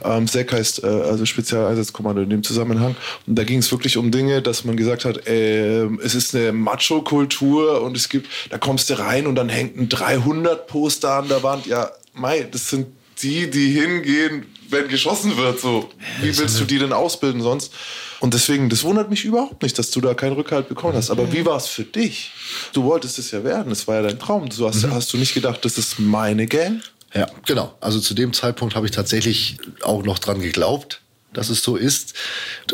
Ähm, SEC heißt äh, also Spezialeinsatzkommando in dem Zusammenhang. Und da ging es wirklich um Dinge, dass man gesagt hat, äh, es ist eine Macho-Kultur und es gibt, da kommst du rein und dann hängt ein 300-Poster an der Wand. Ja, Mai, das sind die, die hingehen, wenn geschossen wird. So, wie willst du die denn ausbilden sonst? Und deswegen, das wundert mich überhaupt nicht, dass du da keinen Rückhalt bekommen hast. Aber wie war es für dich? Du wolltest es ja werden, es war ja dein Traum. Du hast, hast du nicht gedacht, das ist meine Gang? Ja, genau. Also zu dem Zeitpunkt habe ich tatsächlich auch noch dran geglaubt, dass es so ist.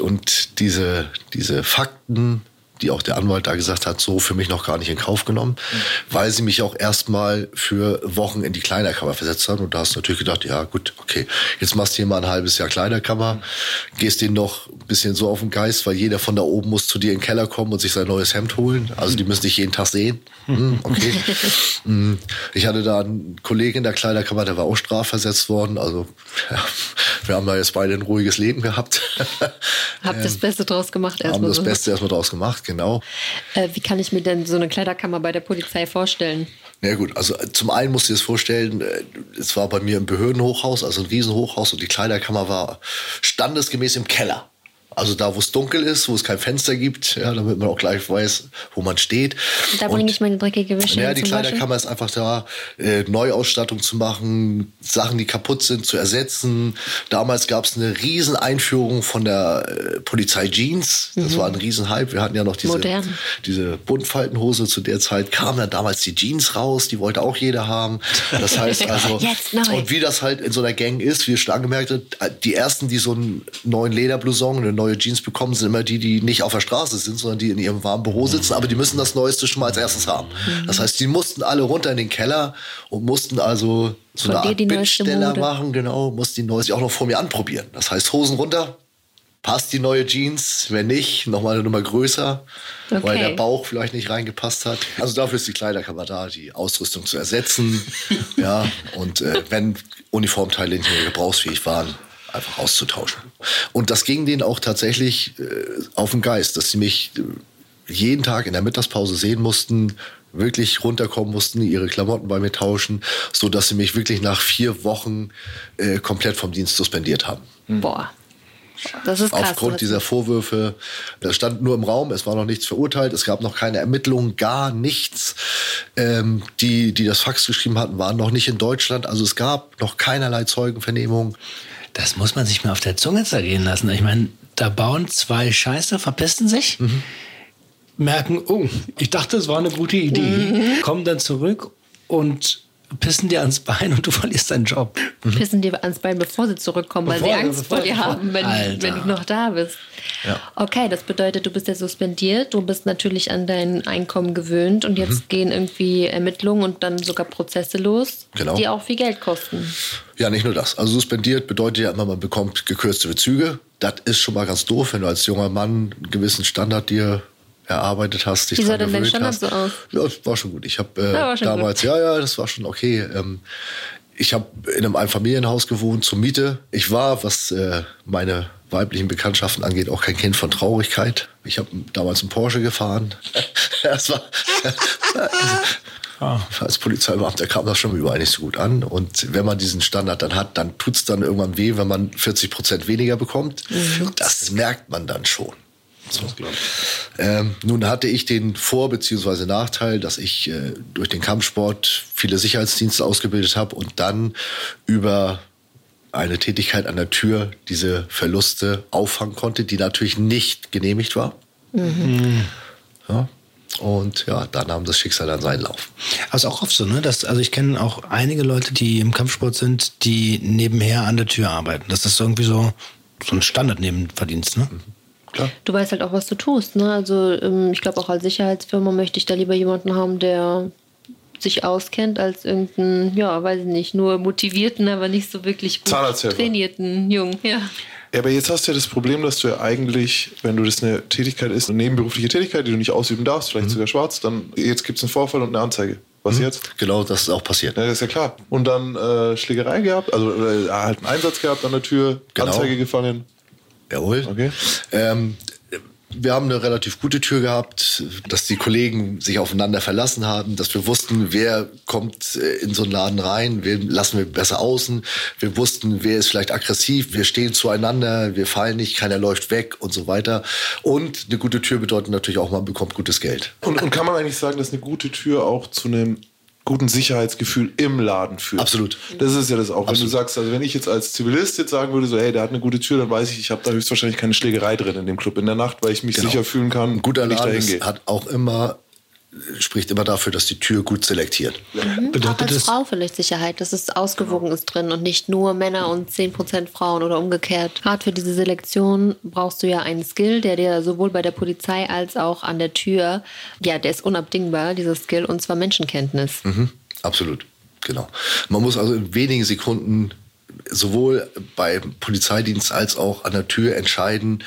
Und diese, diese Fakten, die auch der Anwalt da gesagt hat, so für mich noch gar nicht in Kauf genommen, mhm. weil sie mich auch erstmal für Wochen in die Kleiderkammer versetzt haben. Und da hast du natürlich gedacht, ja gut, okay, jetzt machst du hier mal ein halbes Jahr Kleiderkammer, gehst denen noch ein bisschen so auf den Geist, weil jeder von da oben muss zu dir in den Keller kommen und sich sein neues Hemd holen. Also die müssen dich jeden Tag sehen. Hm, okay. [laughs] Hm, ich hatte da einen Kollegen in der Kleiderkammer, der war auch strafversetzt worden. Also ja, wir haben da jetzt beide ein ruhiges Leben gehabt. Habt das Beste draus gemacht erstmal. Haben das. Beste erstmal draus gemacht, genau. Äh, wie kann ich mir denn so eine Kleiderkammer bei der Polizei vorstellen? Na ja, gut, also zum einen musst du dir das vorstellen, äh, es war bei mir im Behördenhochhaus, also ein Riesenhochhaus und die Kleiderkammer war standesgemäß im Keller. Also da, wo es dunkel ist, wo es kein Fenster gibt, ja, damit man auch gleich weiß, wo man steht. Da bringe ich meine dreckige Wäsche. Ja, die Kleiderkammer ist einfach da, äh, Neuausstattung zu machen, Sachen, die kaputt sind, zu ersetzen. Damals gab es eine riesen Einführung von der äh, Polizei Jeans. Das mhm. war ein Riesenhype. Wir hatten ja noch diese, diese Buntfaltenhose. Zu der Zeit kamen dann damals die Jeans raus. Die wollte auch jeder haben. Das heißt [laughs] also, und wie das halt in so einer Gang ist, wie ihr schon angemerkt habt, die ersten, die so einen neuen Lederblouson, eine neue Jeans bekommen, sind immer die, die nicht auf der Straße sind, sondern die in ihrem warmen Büro sitzen, aber die müssen das Neueste schon mal als erstes haben. Mhm. Das heißt, die mussten alle runter in den Keller und mussten also so Von eine Art Bittsteller machen, genau, mussten die Neueste auch noch vor mir anprobieren. Das heißt, Hosen runter, passt die neue Jeans, wenn nicht, nochmal eine Nummer größer, okay. weil der Bauch vielleicht nicht reingepasst hat. Also dafür ist die Kleiderkammer da, die Ausrüstung zu ersetzen. [laughs] ja, und äh, wenn Uniformteile nicht mehr gebrauchsfähig waren, einfach auszutauschen. Und das ging denen auch tatsächlich äh, auf den Geist, dass sie mich äh, jeden Tag in der Mittagspause sehen mussten, wirklich runterkommen mussten, ihre Klamotten bei mir tauschen, so dass sie mich wirklich nach vier Wochen äh, komplett vom Dienst suspendiert haben. Boah. Das ist krass. Aufgrund dieser Vorwürfe. Das stand nur im Raum, es war noch nichts verurteilt, es gab noch keine Ermittlungen, gar nichts. Ähm, die, die das Fax geschrieben hatten, waren noch nicht in Deutschland. Also es gab noch keinerlei Zeugenvernehmung das muss man sich mal auf der Zunge zergehen lassen. Ich meine, da bauen zwei Scheiße, verpesten sich, mhm. merken, oh, ich dachte, es war eine gute Idee, mhm. kommen dann zurück und pissen dir ans Bein und du verlierst deinen Job. Mhm. Pissen dir ans Bein, bevor sie zurückkommen, bevor, weil sie Angst vor dir haben, wenn, wenn, du noch da bist. Ja. Okay, das bedeutet, du bist ja suspendiert, du bist natürlich an dein Einkommen gewöhnt und jetzt mhm. gehen irgendwie Ermittlungen und dann sogar Prozesse los, genau. die auch viel Geld kosten. Ja, nicht nur das. Also suspendiert bedeutet ja immer, man bekommt gekürzte Bezüge. Das ist schon mal ganz doof, wenn du als junger Mann einen gewissen Standard dir erarbeitet hast, dich Wie sah denn dein Standard so aus? Ja, das war schon gut. Ich habe äh, ja, damals, gut. ja, ja, das war schon okay. Ähm, ich habe in einem Einfamilienhaus gewohnt zur Miete. Ich war, was äh, meine weiblichen Bekanntschaften angeht, auch kein Kind von Traurigkeit. Ich habe damals einen Porsche gefahren. [laughs] das war ah. [laughs] als Polizeibeamter kam das schon überall nicht so gut an. Und wenn man diesen Standard dann hat, dann tut es dann irgendwann weh, wenn man 40 Prozent weniger bekommt. Mhm. Das merkt man dann schon. So. Ähm, nun hatte ich den Vor- bzw. Nachteil, dass ich äh, durch den Kampfsport viele Sicherheitsdienste ausgebildet habe und dann über eine Tätigkeit an der Tür diese Verluste auffangen konnte, die natürlich nicht genehmigt war. Mhm. Ja. Und ja, dann nahm das Schicksal dann seinen Lauf. Also auch oft so, ne? Dass, also ich kenne auch einige Leute, die im Kampfsport sind, die nebenher an der Tür arbeiten. Das ist irgendwie so, so ein Standardnebenverdienst, ne? Mhm. Klar. Du weißt halt auch, was du tust. Ne? Also ähm, ich glaube auch als Sicherheitsfirma möchte ich da lieber jemanden haben, der sich auskennt, als irgendeinen, ja, weiß ich nicht, nur motivierten, aber nicht so wirklich gut trainierten Jungen. Ja. Ja, aber jetzt hast du ja das Problem, dass du ja eigentlich, wenn du das eine Tätigkeit ist, eine nebenberufliche Tätigkeit, die du nicht ausüben darfst, vielleicht mhm. sogar schwarz, dann jetzt gibt es einen Vorfall und eine Anzeige. Was mhm. jetzt? Genau, das ist auch passiert. Ja, das ist ja klar. Und dann äh, Schlägerei gehabt, also äh, halt einen Einsatz gehabt an der Tür, genau. Anzeige gefallen. Jawohl. Okay. Ähm, wir haben eine relativ gute Tür gehabt, dass die Kollegen sich aufeinander verlassen haben, dass wir wussten, wer kommt äh, in so einen Laden rein, wen lassen wir besser außen. Wir wussten, wer ist vielleicht aggressiv, wir stehen zueinander, wir fallen nicht, keiner läuft weg und so weiter. Und eine gute Tür bedeutet natürlich auch, man bekommt gutes Geld. Und, und kann man eigentlich sagen, dass eine gute Tür auch zu einem guten Sicherheitsgefühl im Laden führt. Absolut. Das ist ja das auch. Absolut. Wenn du sagst, also wenn ich jetzt als Zivilist jetzt sagen würde, so, hey, der hat eine gute Tür, dann weiß ich, ich habe da höchstwahrscheinlich keine Schlägerei drin in dem Club in der Nacht, weil ich mich genau. sicher fühlen kann, Ein guter Laden hat auch immer spricht immer dafür, dass die Tür gut selektiert. Mhm. Bedeutet Auch als das? Frau vielleicht Sicherheit, dass es ausgewogen ist drin und nicht nur Männer und 10% Frauen oder umgekehrt. Gerade für diese Selektion brauchst du ja einen Skill, der dir sowohl bei der Polizei als auch an der Tür, ja, der ist unabdingbar, dieser Skill, und zwar Menschenkenntnis. Mhm, absolut, genau. Man muss also in wenigen Sekunden sowohl beim Polizeidienst als auch an der Tür entscheiden,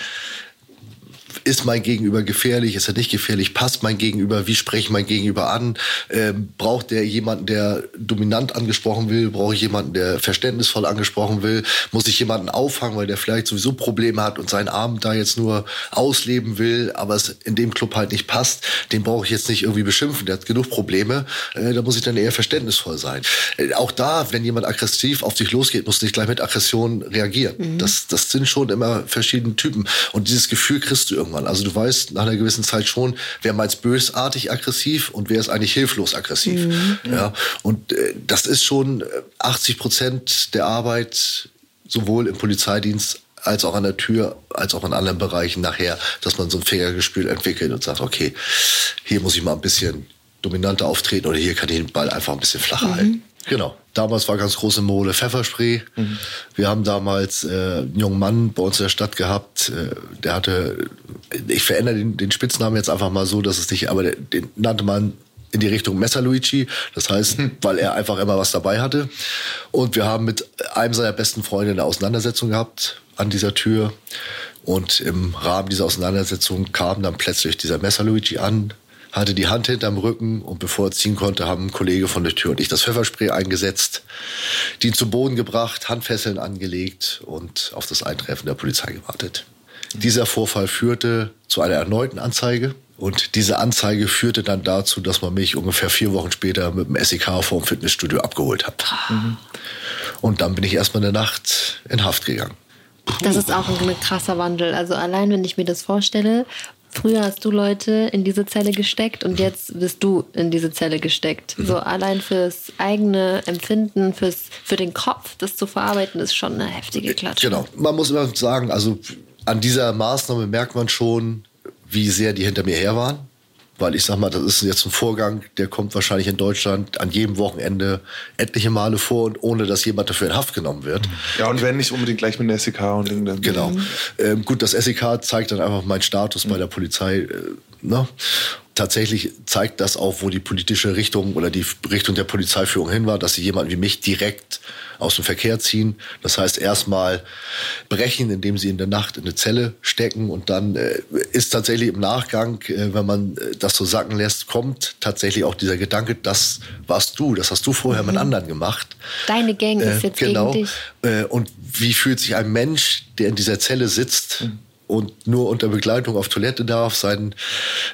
ist mein Gegenüber gefährlich, ist er nicht gefährlich, passt mein Gegenüber, wie spreche ich mein Gegenüber an, ähm, braucht der jemanden, der dominant angesprochen will, brauche ich jemanden, der verständnisvoll angesprochen will, muss ich jemanden auffangen, weil der vielleicht sowieso Probleme hat und seinen Abend da jetzt nur ausleben will, aber es in dem Club halt nicht passt, den brauche ich jetzt nicht irgendwie beschimpfen, der hat genug Probleme, äh, da muss ich dann eher verständnisvoll sein. Äh, auch da, wenn jemand aggressiv auf dich losgeht, muss nicht gleich mit Aggression reagieren. Mhm. Das, das sind schon immer verschiedene Typen und dieses Gefühl kriegst du irgendwann. Also du weißt nach einer gewissen Zeit schon, wer meint bösartig aggressiv und wer ist eigentlich hilflos aggressiv. Mhm. Ja, und äh, das ist schon 80 äh, Prozent der Arbeit sowohl im Polizeidienst als auch an der Tür, als auch in anderen Bereichen nachher, dass man so ein Fingergespür entwickelt und sagt, okay, hier muss ich mal ein bisschen dominanter auftreten oder hier kann ich den Ball einfach ein bisschen flacher mhm. halten. Genau. Damals war ganz große Mode Pfefferspray. Mhm. Wir haben damals äh, einen jungen Mann bei uns in der Stadt gehabt, äh, der hatte, ich verändere den, den Spitznamen jetzt einfach mal so, dass es nicht, aber den, den nannte man in die Richtung Messer Luigi. Das heißt, mhm. weil er einfach immer was dabei hatte. Und wir haben mit einem seiner besten Freunde eine Auseinandersetzung gehabt an dieser Tür. Und im Rahmen dieser Auseinandersetzung kam dann plötzlich dieser Messer Luigi an, hatte die Hand hinterm Rücken und bevor er ziehen konnte, haben ein Kollege von der Tür und ich das Pfefferspray eingesetzt, die ihn zu Boden gebracht, Handfesseln angelegt und auf das Eintreffen der Polizei gewartet. Dieser Vorfall führte zu einer erneuten Anzeige. Und diese Anzeige führte dann dazu, dass man mich ungefähr vier Wochen später mit dem SEK vom Fitnessstudio abgeholt hat. Mhm. Und dann bin ich erstmal eine Nacht in Haft gegangen. Das ist auch ein krasser Wandel. Also allein, wenn ich mir das vorstelle, Früher hast du Leute in diese Zelle gesteckt und jetzt bist du in diese Zelle gesteckt. Mhm. So allein fürs eigene Empfinden, fürs, für den Kopf, das zu verarbeiten, ist schon eine heftige Klatsche. Genau. Man muss immer sagen, also an dieser Maßnahme merkt man schon, wie sehr die hinter mir her waren. Weil ich sag mal, das ist jetzt ein Vorgang, der kommt wahrscheinlich in Deutschland an jedem Wochenende etliche Male vor und ohne dass jemand dafür in Haft genommen wird. Ja, und wenn nicht unbedingt gleich mit dem SEK und irgendeinem. Genau. Ähm, gut, das SEK zeigt dann einfach meinen Status mhm. bei der Polizei. Äh, ne? Tatsächlich zeigt das auch, wo die politische Richtung oder die Richtung der Polizeiführung hin war, dass sie jemanden wie mich direkt aus dem Verkehr ziehen. Das heißt erstmal brechen, indem sie in der Nacht in eine Zelle stecken und dann äh, ist tatsächlich im Nachgang, äh, wenn man äh, das so sacken lässt, kommt tatsächlich auch dieser Gedanke, das warst du, das hast du vorher mhm. mit anderen gemacht. Deine Gang ist äh, jetzt genau. gegen dich. Äh, und wie fühlt sich ein Mensch, der in dieser Zelle sitzt, mhm und nur unter Begleitung auf Toilette darf, sein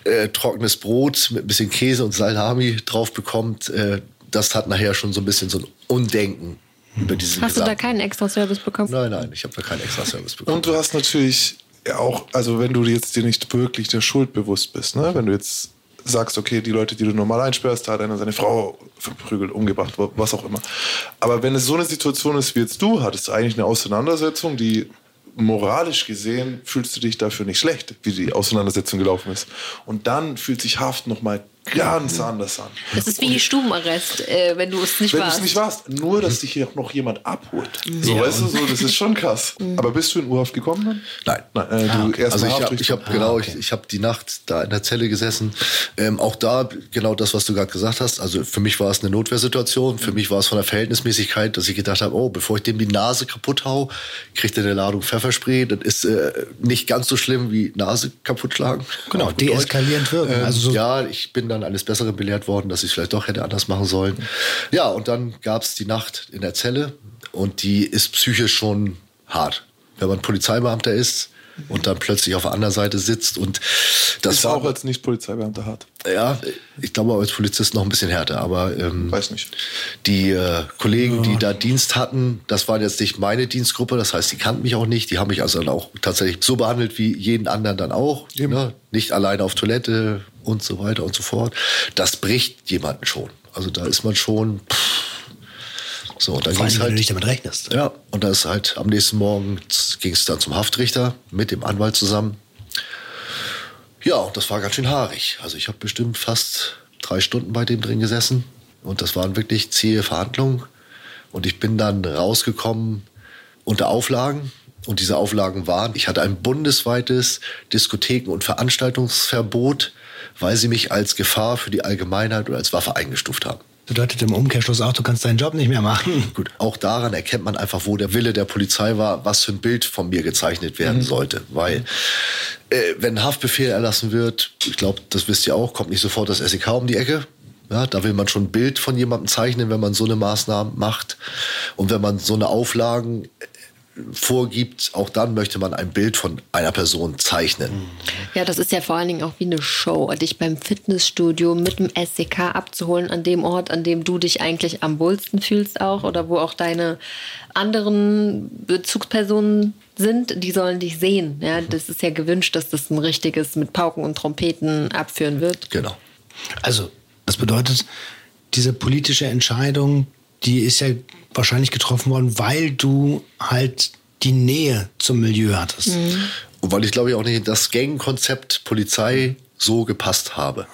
äh, trockenes Brot mit ein bisschen Käse und Salami drauf bekommt, äh, das hat nachher schon so ein bisschen so ein Undenken über diesen Hast du da keinen extra Service bekommen? Nein, nein, ich habe da keinen extra Service bekommen. Und du hast natürlich auch, also wenn du jetzt dir nicht wirklich der Schuld bewusst bist, ne? wenn du jetzt sagst, okay, die Leute, die du normal einsperrst, da hat einer seine Frau verprügelt, umgebracht, was auch immer. Aber wenn es so eine Situation ist wie jetzt du, hattest du eigentlich eine Auseinandersetzung, die moralisch gesehen fühlst du dich dafür nicht schlecht, wie die Auseinandersetzung gelaufen ist. Und dann fühlt sich Haft nochmal ganz anders an. Das ist wie Stubenarrest, äh, wenn du es nicht wenn warst. Wenn du es nicht warst, nur dass dich hier noch jemand abholt. Mhm. So, ja. weißt du, so, das ist schon krass. Mhm. Aber bist du in Urhaft gekommen dann? Nein. Nein äh, ah, okay. also ich habe hab, ah, genau, okay. ich, ich habe die Nacht da in der Zelle gesessen. Ähm, auch da genau das, was du gerade gesagt hast. Also für mich war es eine Notwehrsituation. Für mich war es von der Verhältnismäßigkeit, dass ich gedacht habe, oh, bevor ich dem die Nase kaputt hau, kriegt er eine Ladung Pfefferspray. Das ist äh, nicht ganz so schlimm wie Nase kaputt schlagen. Genau, deeskalierend wirken. Ähm, also so ja, ich bin dann alles Bessere belehrt worden, dass ich es vielleicht doch hätte anders machen sollen. Ja, und dann gab es die Nacht in der Zelle und die ist psychisch schon hart. Wenn man Polizeibeamter ist, und dann plötzlich auf der anderen Seite sitzt und das ist war, auch als nicht Polizeibeamter hart. Ja, ich glaube als Polizist noch ein bisschen härter, aber ähm, weiß nicht. Die äh, Kollegen, ja. die da Dienst hatten, das war jetzt nicht meine Dienstgruppe, das heißt, die kannten mich auch nicht, die haben mich also dann auch tatsächlich so behandelt wie jeden anderen dann auch, ne? nicht alleine auf Toilette und so weiter und so fort. Das bricht jemanden schon. Also da ist man schon pff, so, dann Vor allem, halt, wenn du nicht damit rechnest. Ja, und da ist halt am nächsten Morgen ging es dann zum Haftrichter mit dem Anwalt zusammen. Ja, und das war ganz schön haarig. Also ich habe bestimmt fast drei Stunden bei dem drin gesessen. Und das waren wirklich zähe Verhandlungen. Und ich bin dann rausgekommen unter Auflagen. Und diese Auflagen waren, ich hatte ein bundesweites Diskotheken- und Veranstaltungsverbot, weil sie mich als Gefahr für die Allgemeinheit oder als Waffe eingestuft haben. Bedeutet im Umkehrschluss auch, du kannst deinen Job nicht mehr machen. [laughs] Gut, auch daran erkennt man einfach, wo der Wille der Polizei war, was für ein Bild von mir gezeichnet werden mhm. sollte. Weil, äh, wenn ein Haftbefehl erlassen wird, ich glaube, das wisst ihr auch, kommt nicht sofort das SEK um die Ecke. Ja, da will man schon ein Bild von jemandem zeichnen, wenn man so eine Maßnahme macht. Und wenn man so eine Auflagen vorgibt, auch dann möchte man ein Bild von einer Person zeichnen. Ja, das ist ja vor allen Dingen auch wie eine Show, dich beim Fitnessstudio mit dem SEK abzuholen an dem Ort, an dem du dich eigentlich am wohlsten fühlst auch oder wo auch deine anderen Bezugspersonen sind, die sollen dich sehen. Ja, das ist ja gewünscht, dass das ein richtiges mit Pauken und Trompeten abführen wird. Genau. Also, das bedeutet, diese politische Entscheidung, die ist ja wahrscheinlich getroffen worden, weil du halt die Nähe zum Milieu hattest. Mhm. Und weil ich glaube ich auch nicht in das Gang-Konzept Polizei so gepasst habe.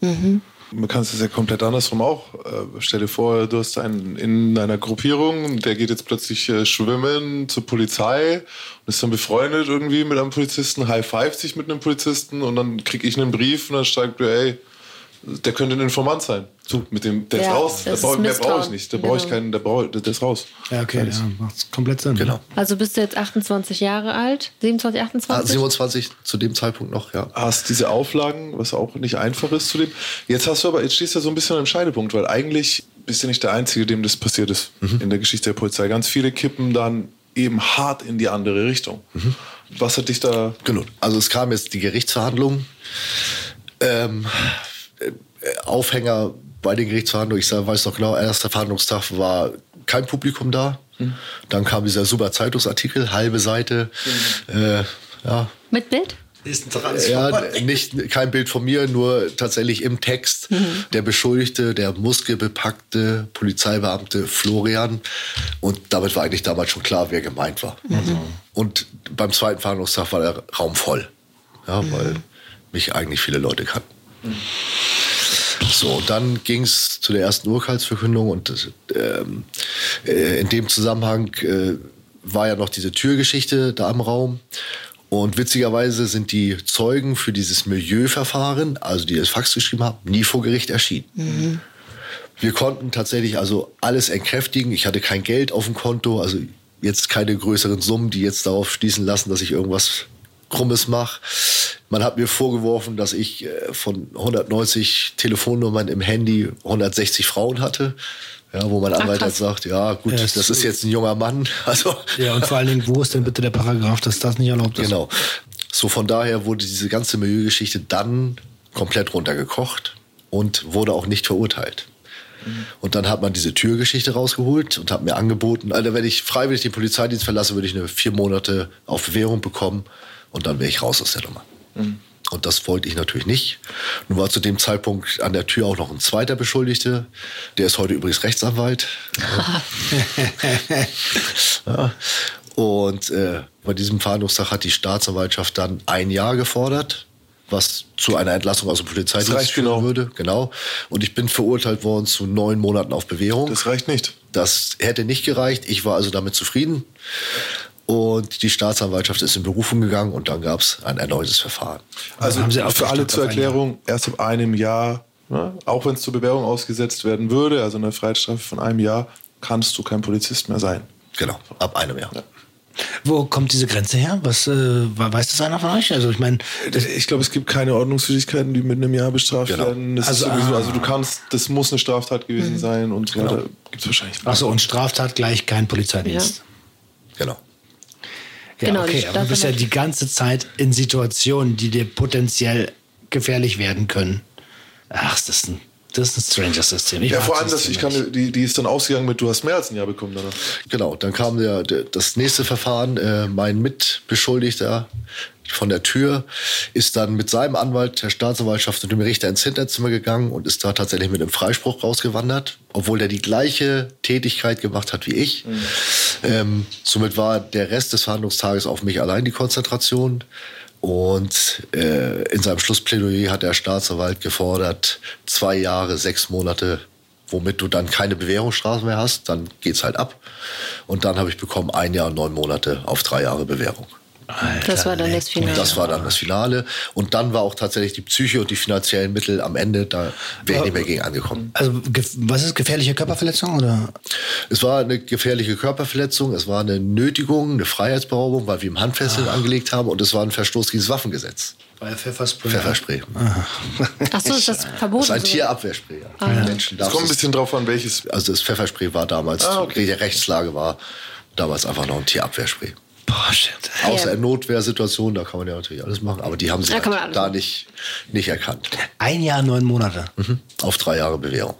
Mhm. Man kann es ja komplett andersrum auch. Äh, stell dir vor, du hast einen in einer Gruppierung, der geht jetzt plötzlich äh, schwimmen zur Polizei und ist dann befreundet irgendwie mit einem Polizisten, high five sich mit einem Polizisten und dann kriege ich einen Brief und dann steigt du, ey, der könnte ein Informant sein. So, mit dem, der ja, ist raus. Der brauche brauch ich nicht. Der brauche ich genau. keinen, der, brauch, der ist raus. Ja, okay, ja, macht komplett Sinn. Genau. Also bist du jetzt 28 Jahre alt? 27, 28? Ah, 27 zu dem Zeitpunkt noch, ja. Hast diese Auflagen, was auch nicht einfach ist zu dem. Jetzt hast du aber, jetzt stehst du ja so ein bisschen am Scheidepunkt, weil eigentlich bist du nicht der Einzige, dem das passiert ist mhm. in der Geschichte der Polizei. Ganz viele kippen dann eben hart in die andere Richtung. Mhm. Was hat dich da. Genau. Also es kam jetzt die Gerichtsverhandlung. Ähm, Aufhänger bei den Gerichtsverhandlungen, ich weiß noch genau, erster Verhandlungstag war kein Publikum da. Mhm. Dann kam dieser super Zeitungsartikel, halbe Seite. Mhm. Äh, ja. Mit Bild? Ist ja, nicht kein Bild von mir, nur tatsächlich im Text mhm. der Beschuldigte, der muskelbepackte Polizeibeamte Florian. Und damit war eigentlich damals schon klar, wer gemeint war. Mhm. Und beim zweiten Verhandlungstag war der Raum voll, ja, weil mhm. mich eigentlich viele Leute kannten. So, dann ging es zu der ersten Urteilsverkündung und ähm, äh, in dem Zusammenhang äh, war ja noch diese Türgeschichte da im Raum. Und witzigerweise sind die Zeugen für dieses Milieuverfahren, also die das Fax geschrieben haben, nie vor Gericht erschienen. Mhm. Wir konnten tatsächlich also alles entkräftigen. Ich hatte kein Geld auf dem Konto, also jetzt keine größeren Summen, die jetzt darauf schließen lassen, dass ich irgendwas Krummes mache. Man hat mir vorgeworfen, dass ich äh, von 190 Telefonnummern im Handy 160 Frauen hatte. Ja, wo mein Anwalt halt sagt, ja gut, ja, das ist jetzt ein junger Mann. [laughs] Also ja, und vor allen Dingen, wo ist denn bitte der Paragraph, dass das nicht erlaubt ist? Genau. So von daher wurde diese ganze Milieugeschichte dann komplett runtergekocht und wurde auch nicht verurteilt. Mhm. Und dann hat man diese Türgeschichte rausgeholt und hat mir angeboten, also wenn ich freiwillig den Polizeidienst verlasse, würde ich eine vier Monate auf Bewährung bekommen und dann wäre ich raus aus der Nummer. Mhm. Und das wollte ich natürlich nicht. Nun war zu dem Zeitpunkt an der Tür auch noch ein zweiter Beschuldigte. Der ist heute übrigens Rechtsanwalt. [laughs] ja. Und äh, bei diesem Verhandlungstag hat die Staatsanwaltschaft dann ein Jahr gefordert, was zu einer Entlassung aus dem Polizeidienst führen genau. würde. Genau. Und ich bin verurteilt worden zu neun Monaten auf Bewährung. Das reicht nicht. Das hätte nicht gereicht. Ich war also damit zufrieden. Und die Staatsanwaltschaft ist in Berufung gegangen und dann gab es ein erneutes Verfahren. Also haben Sie auch für alle zur Erklärung, erst ab einem Jahr, ne, auch wenn es zur Bewährung ausgesetzt werden würde, also eine Freiheitsstrafe von einem Jahr, kannst du kein Polizist mehr sein. Genau, ab einem Jahr. Ja. Wo kommt diese Grenze her? Was äh, weiß das einer von euch? Also ich meine, ich glaube, es gibt keine Ordnungswidrigkeiten, die mit einem Jahr bestraft genau. werden. Das also, sowieso, also du kannst, das muss eine Straftat gewesen mhm. sein und so genau. gibt es wahrscheinlich. Achso, und Straftat gleich kein Polizeidienst. Ja. Genau. Ja, genau, okay, aber du bist ja die ganze Zeit in Situationen, die dir potenziell gefährlich werden können. Ach, das ist ein, das ist ein Stranger-System. Ja, vor allem, das, ich kann, die, die ist dann ausgegangen mit, du hast mehr als ein Jahr bekommen danach. Genau, dann kam der, der das nächste Verfahren. Äh, mein Mitbeschuldigter von der Tür, ist dann mit seinem Anwalt der Staatsanwaltschaft und dem Richter ins Hinterzimmer gegangen und ist da tatsächlich mit einem Freispruch rausgewandert, obwohl der die gleiche Tätigkeit gemacht hat wie ich. Mhm. Ähm, somit war der Rest des Verhandlungstages auf mich allein die Konzentration. Und äh, in seinem Schlussplädoyer hat der Staatsanwalt gefordert, zwei Jahre, sechs Monate, womit du dann keine Bewährungsstrafe mehr hast. Dann geht's halt ab. Und dann habe ich bekommen ein Jahr, neun Monate auf drei Jahre Bewährung. Das war dann das Finale. Das war dann das Finale. Und dann war auch tatsächlich die Psyche und die finanziellen Mittel am Ende, da wäre ich nicht mehr gegen angekommen. Also, was ist gefährliche Körperverletzung oder? Es war eine gefährliche Körperverletzung, es war eine Nötigung, eine Freiheitsberaubung, weil wir ihm Handfesseln angelegt haben und es war ein Verstoß gegen das Waffengesetz. Bei Pfefferspray. Pfefferspray. Ach so, ist das Das verboten? ist ein? Tierabwehrspray. Ja. Menschen Es darfst kommt ein bisschen drauf an, welches. also das Pfefferspray war damals, Ah, okay. die Rechtslage war damals einfach noch ein Tierabwehrspray. Boah, shit. Außer Ja. in Notwehrsituationen, da kann man ja natürlich alles machen, aber die haben sie Da halt da nicht, nicht erkannt. Ein Jahr, neun Monate. Mhm. Auf drei Jahre Bewährung.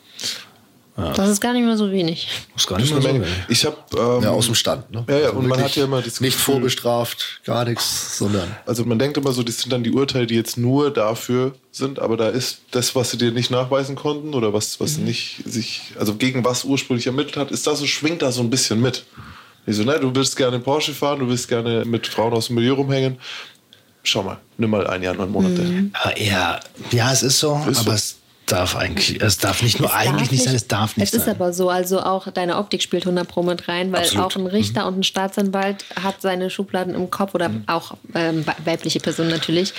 Das ist gar nicht mehr so wenig. Muss gar nicht Eine mal so Menge. wenig. Ich habe. Ähm, Ja, aus dem Stand. Ne? Ja, ja, und man hat ja immer das Nicht Gefühl- vorbestraft, gar nichts, sondern Also man denkt immer so, das sind dann die Urteile, die jetzt nur dafür sind, aber da ist das, was sie dir nicht nachweisen konnten oder was, was nicht sich, also gegen was ursprünglich ermittelt hat, ist da so, schwingt da so ein bisschen mit. Die so, ne, du willst gerne Porsche fahren, du willst gerne mit Frauen aus dem Milieu rumhängen. Schau mal, nimm mal ein Jahr, neun Monate. Aber ja, ja, es ist so, Ist aber so. es darf eigentlich, es darf nicht nur Es eigentlich darf nicht sein, es darf nicht Es ist sein. aber so, also auch deine Optik spielt 100 Pro mit rein, weil Absolut. auch ein Richter und ein Staatsanwalt hat seine Schubladen im Kopf oder auch ähm, weibliche Personen natürlich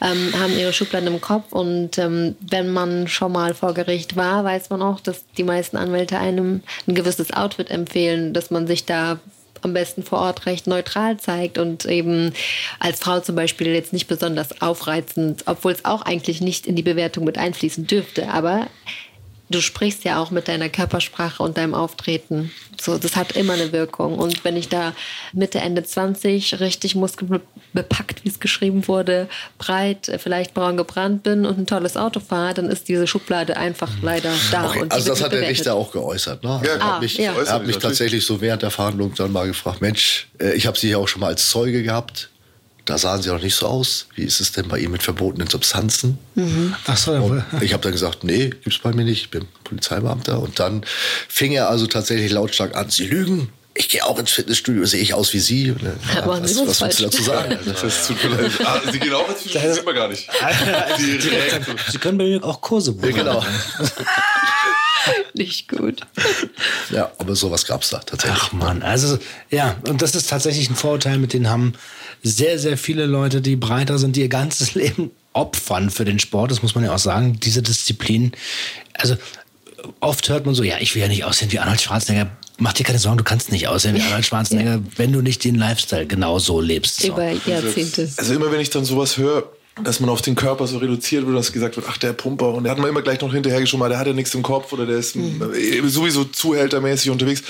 ähm, haben ihre Schubladen im Kopf und ähm, wenn man schon mal vor Gericht war, weiß man auch, dass die meisten Anwälte einem ein gewisses Outfit empfehlen, dass man sich da am besten vor Ort recht neutral zeigt und eben als Frau zum Beispiel jetzt nicht besonders aufreizend, obwohl es auch eigentlich nicht in die Bewertung mit einfließen dürfte. Aber du sprichst ja auch mit deiner Körpersprache und deinem Auftreten. So, das hat immer eine Wirkung. Und wenn ich da Mitte, Ende 20 richtig muskelbepackt, wie es geschrieben wurde, breit, äh, vielleicht braun gebrannt bin und ein tolles Auto fahre, dann ist diese Schublade einfach leider da. Okay, also das hat der bewertet. Richter auch geäußert. Ne? Ja, er klar. hat mich, ja. er hat mich tatsächlich so während der Verhandlung dann mal gefragt, Mensch, äh, ich habe Sie ja auch schon mal als Zeuge gehabt. Da sahen Sie auch nicht so aus. Wie ist es denn bei Ihnen mit verbotenen Substanzen? Ach so, Und ich habe dann gesagt, nee, gibt's bei mir nicht. Ich bin Polizeibeamter. Und dann fing er also tatsächlich lautstark an, Sie lügen. Ich gehe auch ins Fitnessstudio, sehe ich aus wie Sie. Äh, Aber was, Sie was willst du dazu sagen? Also, Das tut mir leid. Ah, sie gehen auch ins Fitnessstudio, das sieht man gar nicht. [laughs] Direkt. Sie können bei mir auch Kurse buchen. ja, genau. [laughs] [laughs] Nicht gut. Ja, aber sowas gab's da tatsächlich. Ach man, also ja, und das ist tatsächlich ein Vorurteil, mit denen haben sehr, sehr viele Leute, die breiter sind, die ihr ganzes [laughs] Leben opfern für den Sport, das muss man ja auch sagen, diese Disziplin. Also oft hört man so, ja, ich will ja nicht aussehen wie Arnold Schwarzenegger. Mach dir keine Sorgen, du kannst nicht aussehen wie [laughs] Arnold Schwarzenegger, wenn du nicht den Lifestyle genau so lebst. So. Über Jahrzehnte. Also immer wenn ich dann sowas höre, dass man auf den Körper so reduziert wird, dass gesagt wird, ach der Pumper und der hat man immer gleich noch hinterhergeschoben, der hat ja nichts im Kopf oder der ist äh, sowieso zuhältermäßig unterwegs.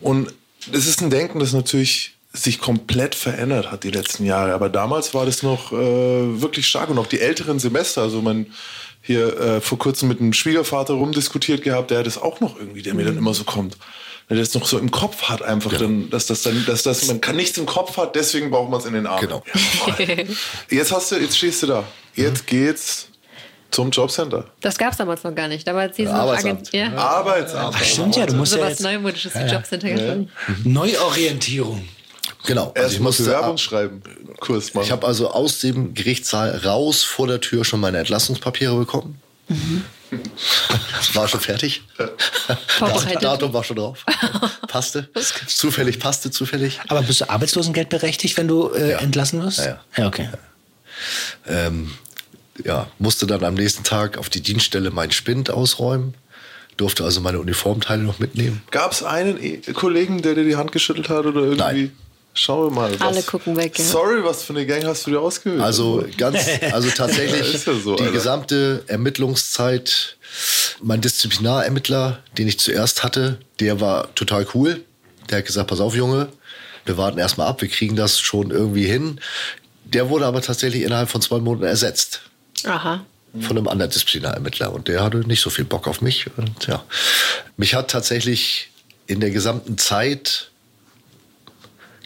Und es ist ein Denken, das natürlich sich komplett verändert hat die letzten Jahre. Aber damals war das noch äh, wirklich stark und auch die älteren Semester, also man hier äh, vor kurzem mit einem Schwiegervater rumdiskutiert gehabt, der hat das auch noch irgendwie, der mir dann immer so kommt. Der das noch so im Kopf hat, einfach dann, dass das dann, dass das, man kann nichts im Kopf hat, deswegen braucht man es in den Armen. Genau. [laughs] Jetzt hast du, jetzt stehst du da. Jetzt geht's zum Jobcenter. Das gab es damals noch gar nicht. Damals hieß es noch Arbeitsamt. Ja. Arbeitsamt. Stimmt ja, du musst So ja was jetzt Neumodisches wie Jobcenter ja. Neuorientierung. Genau. Also Erst ich musste Bewerbung ab- schreiben. Kurs machen. Ich habe also aus dem Gerichtssaal raus vor der Tür schon meine Entlassungspapiere bekommen. War schon fertig. Vorbereitet. Datum war schon drauf. Passte. Zufällig, passte zufällig. Aber bist du Arbeitslosengeld berechtigt, wenn du äh, Ja. entlassen wirst? Ja, ja. ja okay. Ähm, ja, musste dann am nächsten Tag auf die Dienststelle meinen Spind ausräumen. Durfte also meine Uniformteile noch mitnehmen. Gab es einen E- Kollegen, der dir die Hand geschüttelt hat oder irgendwie? Nein. Schauen wir mal. Was. Alle gucken weg, ja. Sorry, was für eine Gang hast du dir ausgewählt? Also ganz, also [laughs] tatsächlich Ist ja so, die Alter. gesamte Ermittlungszeit. Mein Disziplinarermittler, den ich zuerst hatte, der war total cool. Der hat gesagt, pass auf, Junge, wir warten erstmal ab, wir kriegen das schon irgendwie hin. Der wurde aber tatsächlich innerhalb von zwei Monaten ersetzt Aha. von einem anderen Disziplinarermittler. Und der hatte nicht so viel Bock auf mich. Und ja, mich hat tatsächlich in der gesamten Zeit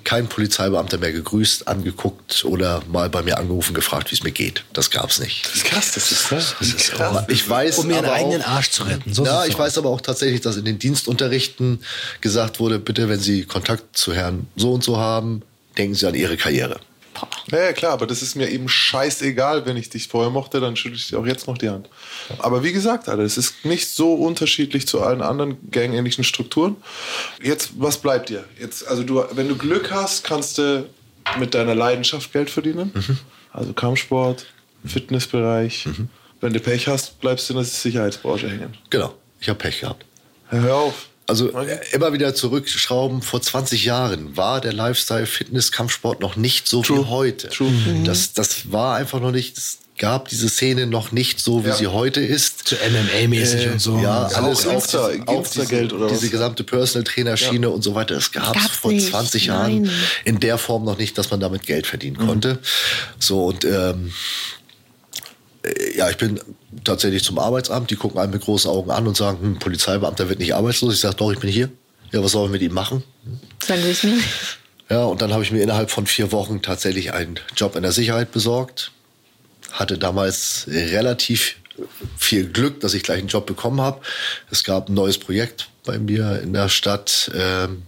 kein Polizeibeamter mehr gegrüßt, angeguckt oder mal bei mir angerufen, gefragt, wie es mir geht. Das gab's nicht. das ist krass, das ist, ne? das ist krass. Ich weiß Um ihren aber eigenen auch, Arsch zu retten. So ja, ich aus. weiß aber auch tatsächlich, dass in den Dienstunterrichten gesagt wurde, bitte, wenn Sie Kontakt zu Herrn so und so haben, denken Sie an Ihre Karriere. Ja, ja, klar, aber das ist mir eben scheißegal, wenn ich dich vorher mochte, dann schüttel ich dir auch jetzt noch die Hand. Aber wie gesagt, Alter, es ist nicht so unterschiedlich zu allen anderen gangähnlichen Strukturen. Jetzt, was bleibt dir? Jetzt, also du, wenn du Glück hast, kannst du mit deiner Leidenschaft Geld verdienen. Also Kampfsport, Fitnessbereich. Wenn du Pech hast, bleibst du in der Sicherheitsbranche hängen. Genau, ich habe Pech gehabt. Hör auf. Also äh, immer wieder zurückschrauben. Vor 20 Jahren war der Lifestyle Fitness Kampfsport noch nicht so True. wie heute. True. Das, das war einfach noch nicht. Es gab diese Szene noch nicht so, wie Ja. sie heute ist. So MMA-mäßig Äh, und so. Ja, alles auch, Insta- diese, auch Insta-Geld diese, oder was? diese gesamte Personal Trainer Schiene und so weiter. Das gab es Gab's vor nicht, 20 Jahren nein. in der Form noch nicht, dass man damit Geld verdienen Mhm. konnte. So und ähm, äh, ja, ich bin tatsächlich zum Arbeitsamt. Die gucken einen mit großen Augen an und sagen, hm, Polizeibeamter wird nicht arbeitslos. Ich sage, doch, ich bin hier. Ja, was sollen wir mit ihm machen? Sagen Sie es mir. Ja, und dann habe ich mir innerhalb von vier Wochen tatsächlich einen Job in der Sicherheit besorgt. Hatte damals relativ viel Glück, dass ich gleich einen Job bekommen habe. Es gab ein neues Projekt bei mir in der Stadt. Ähm,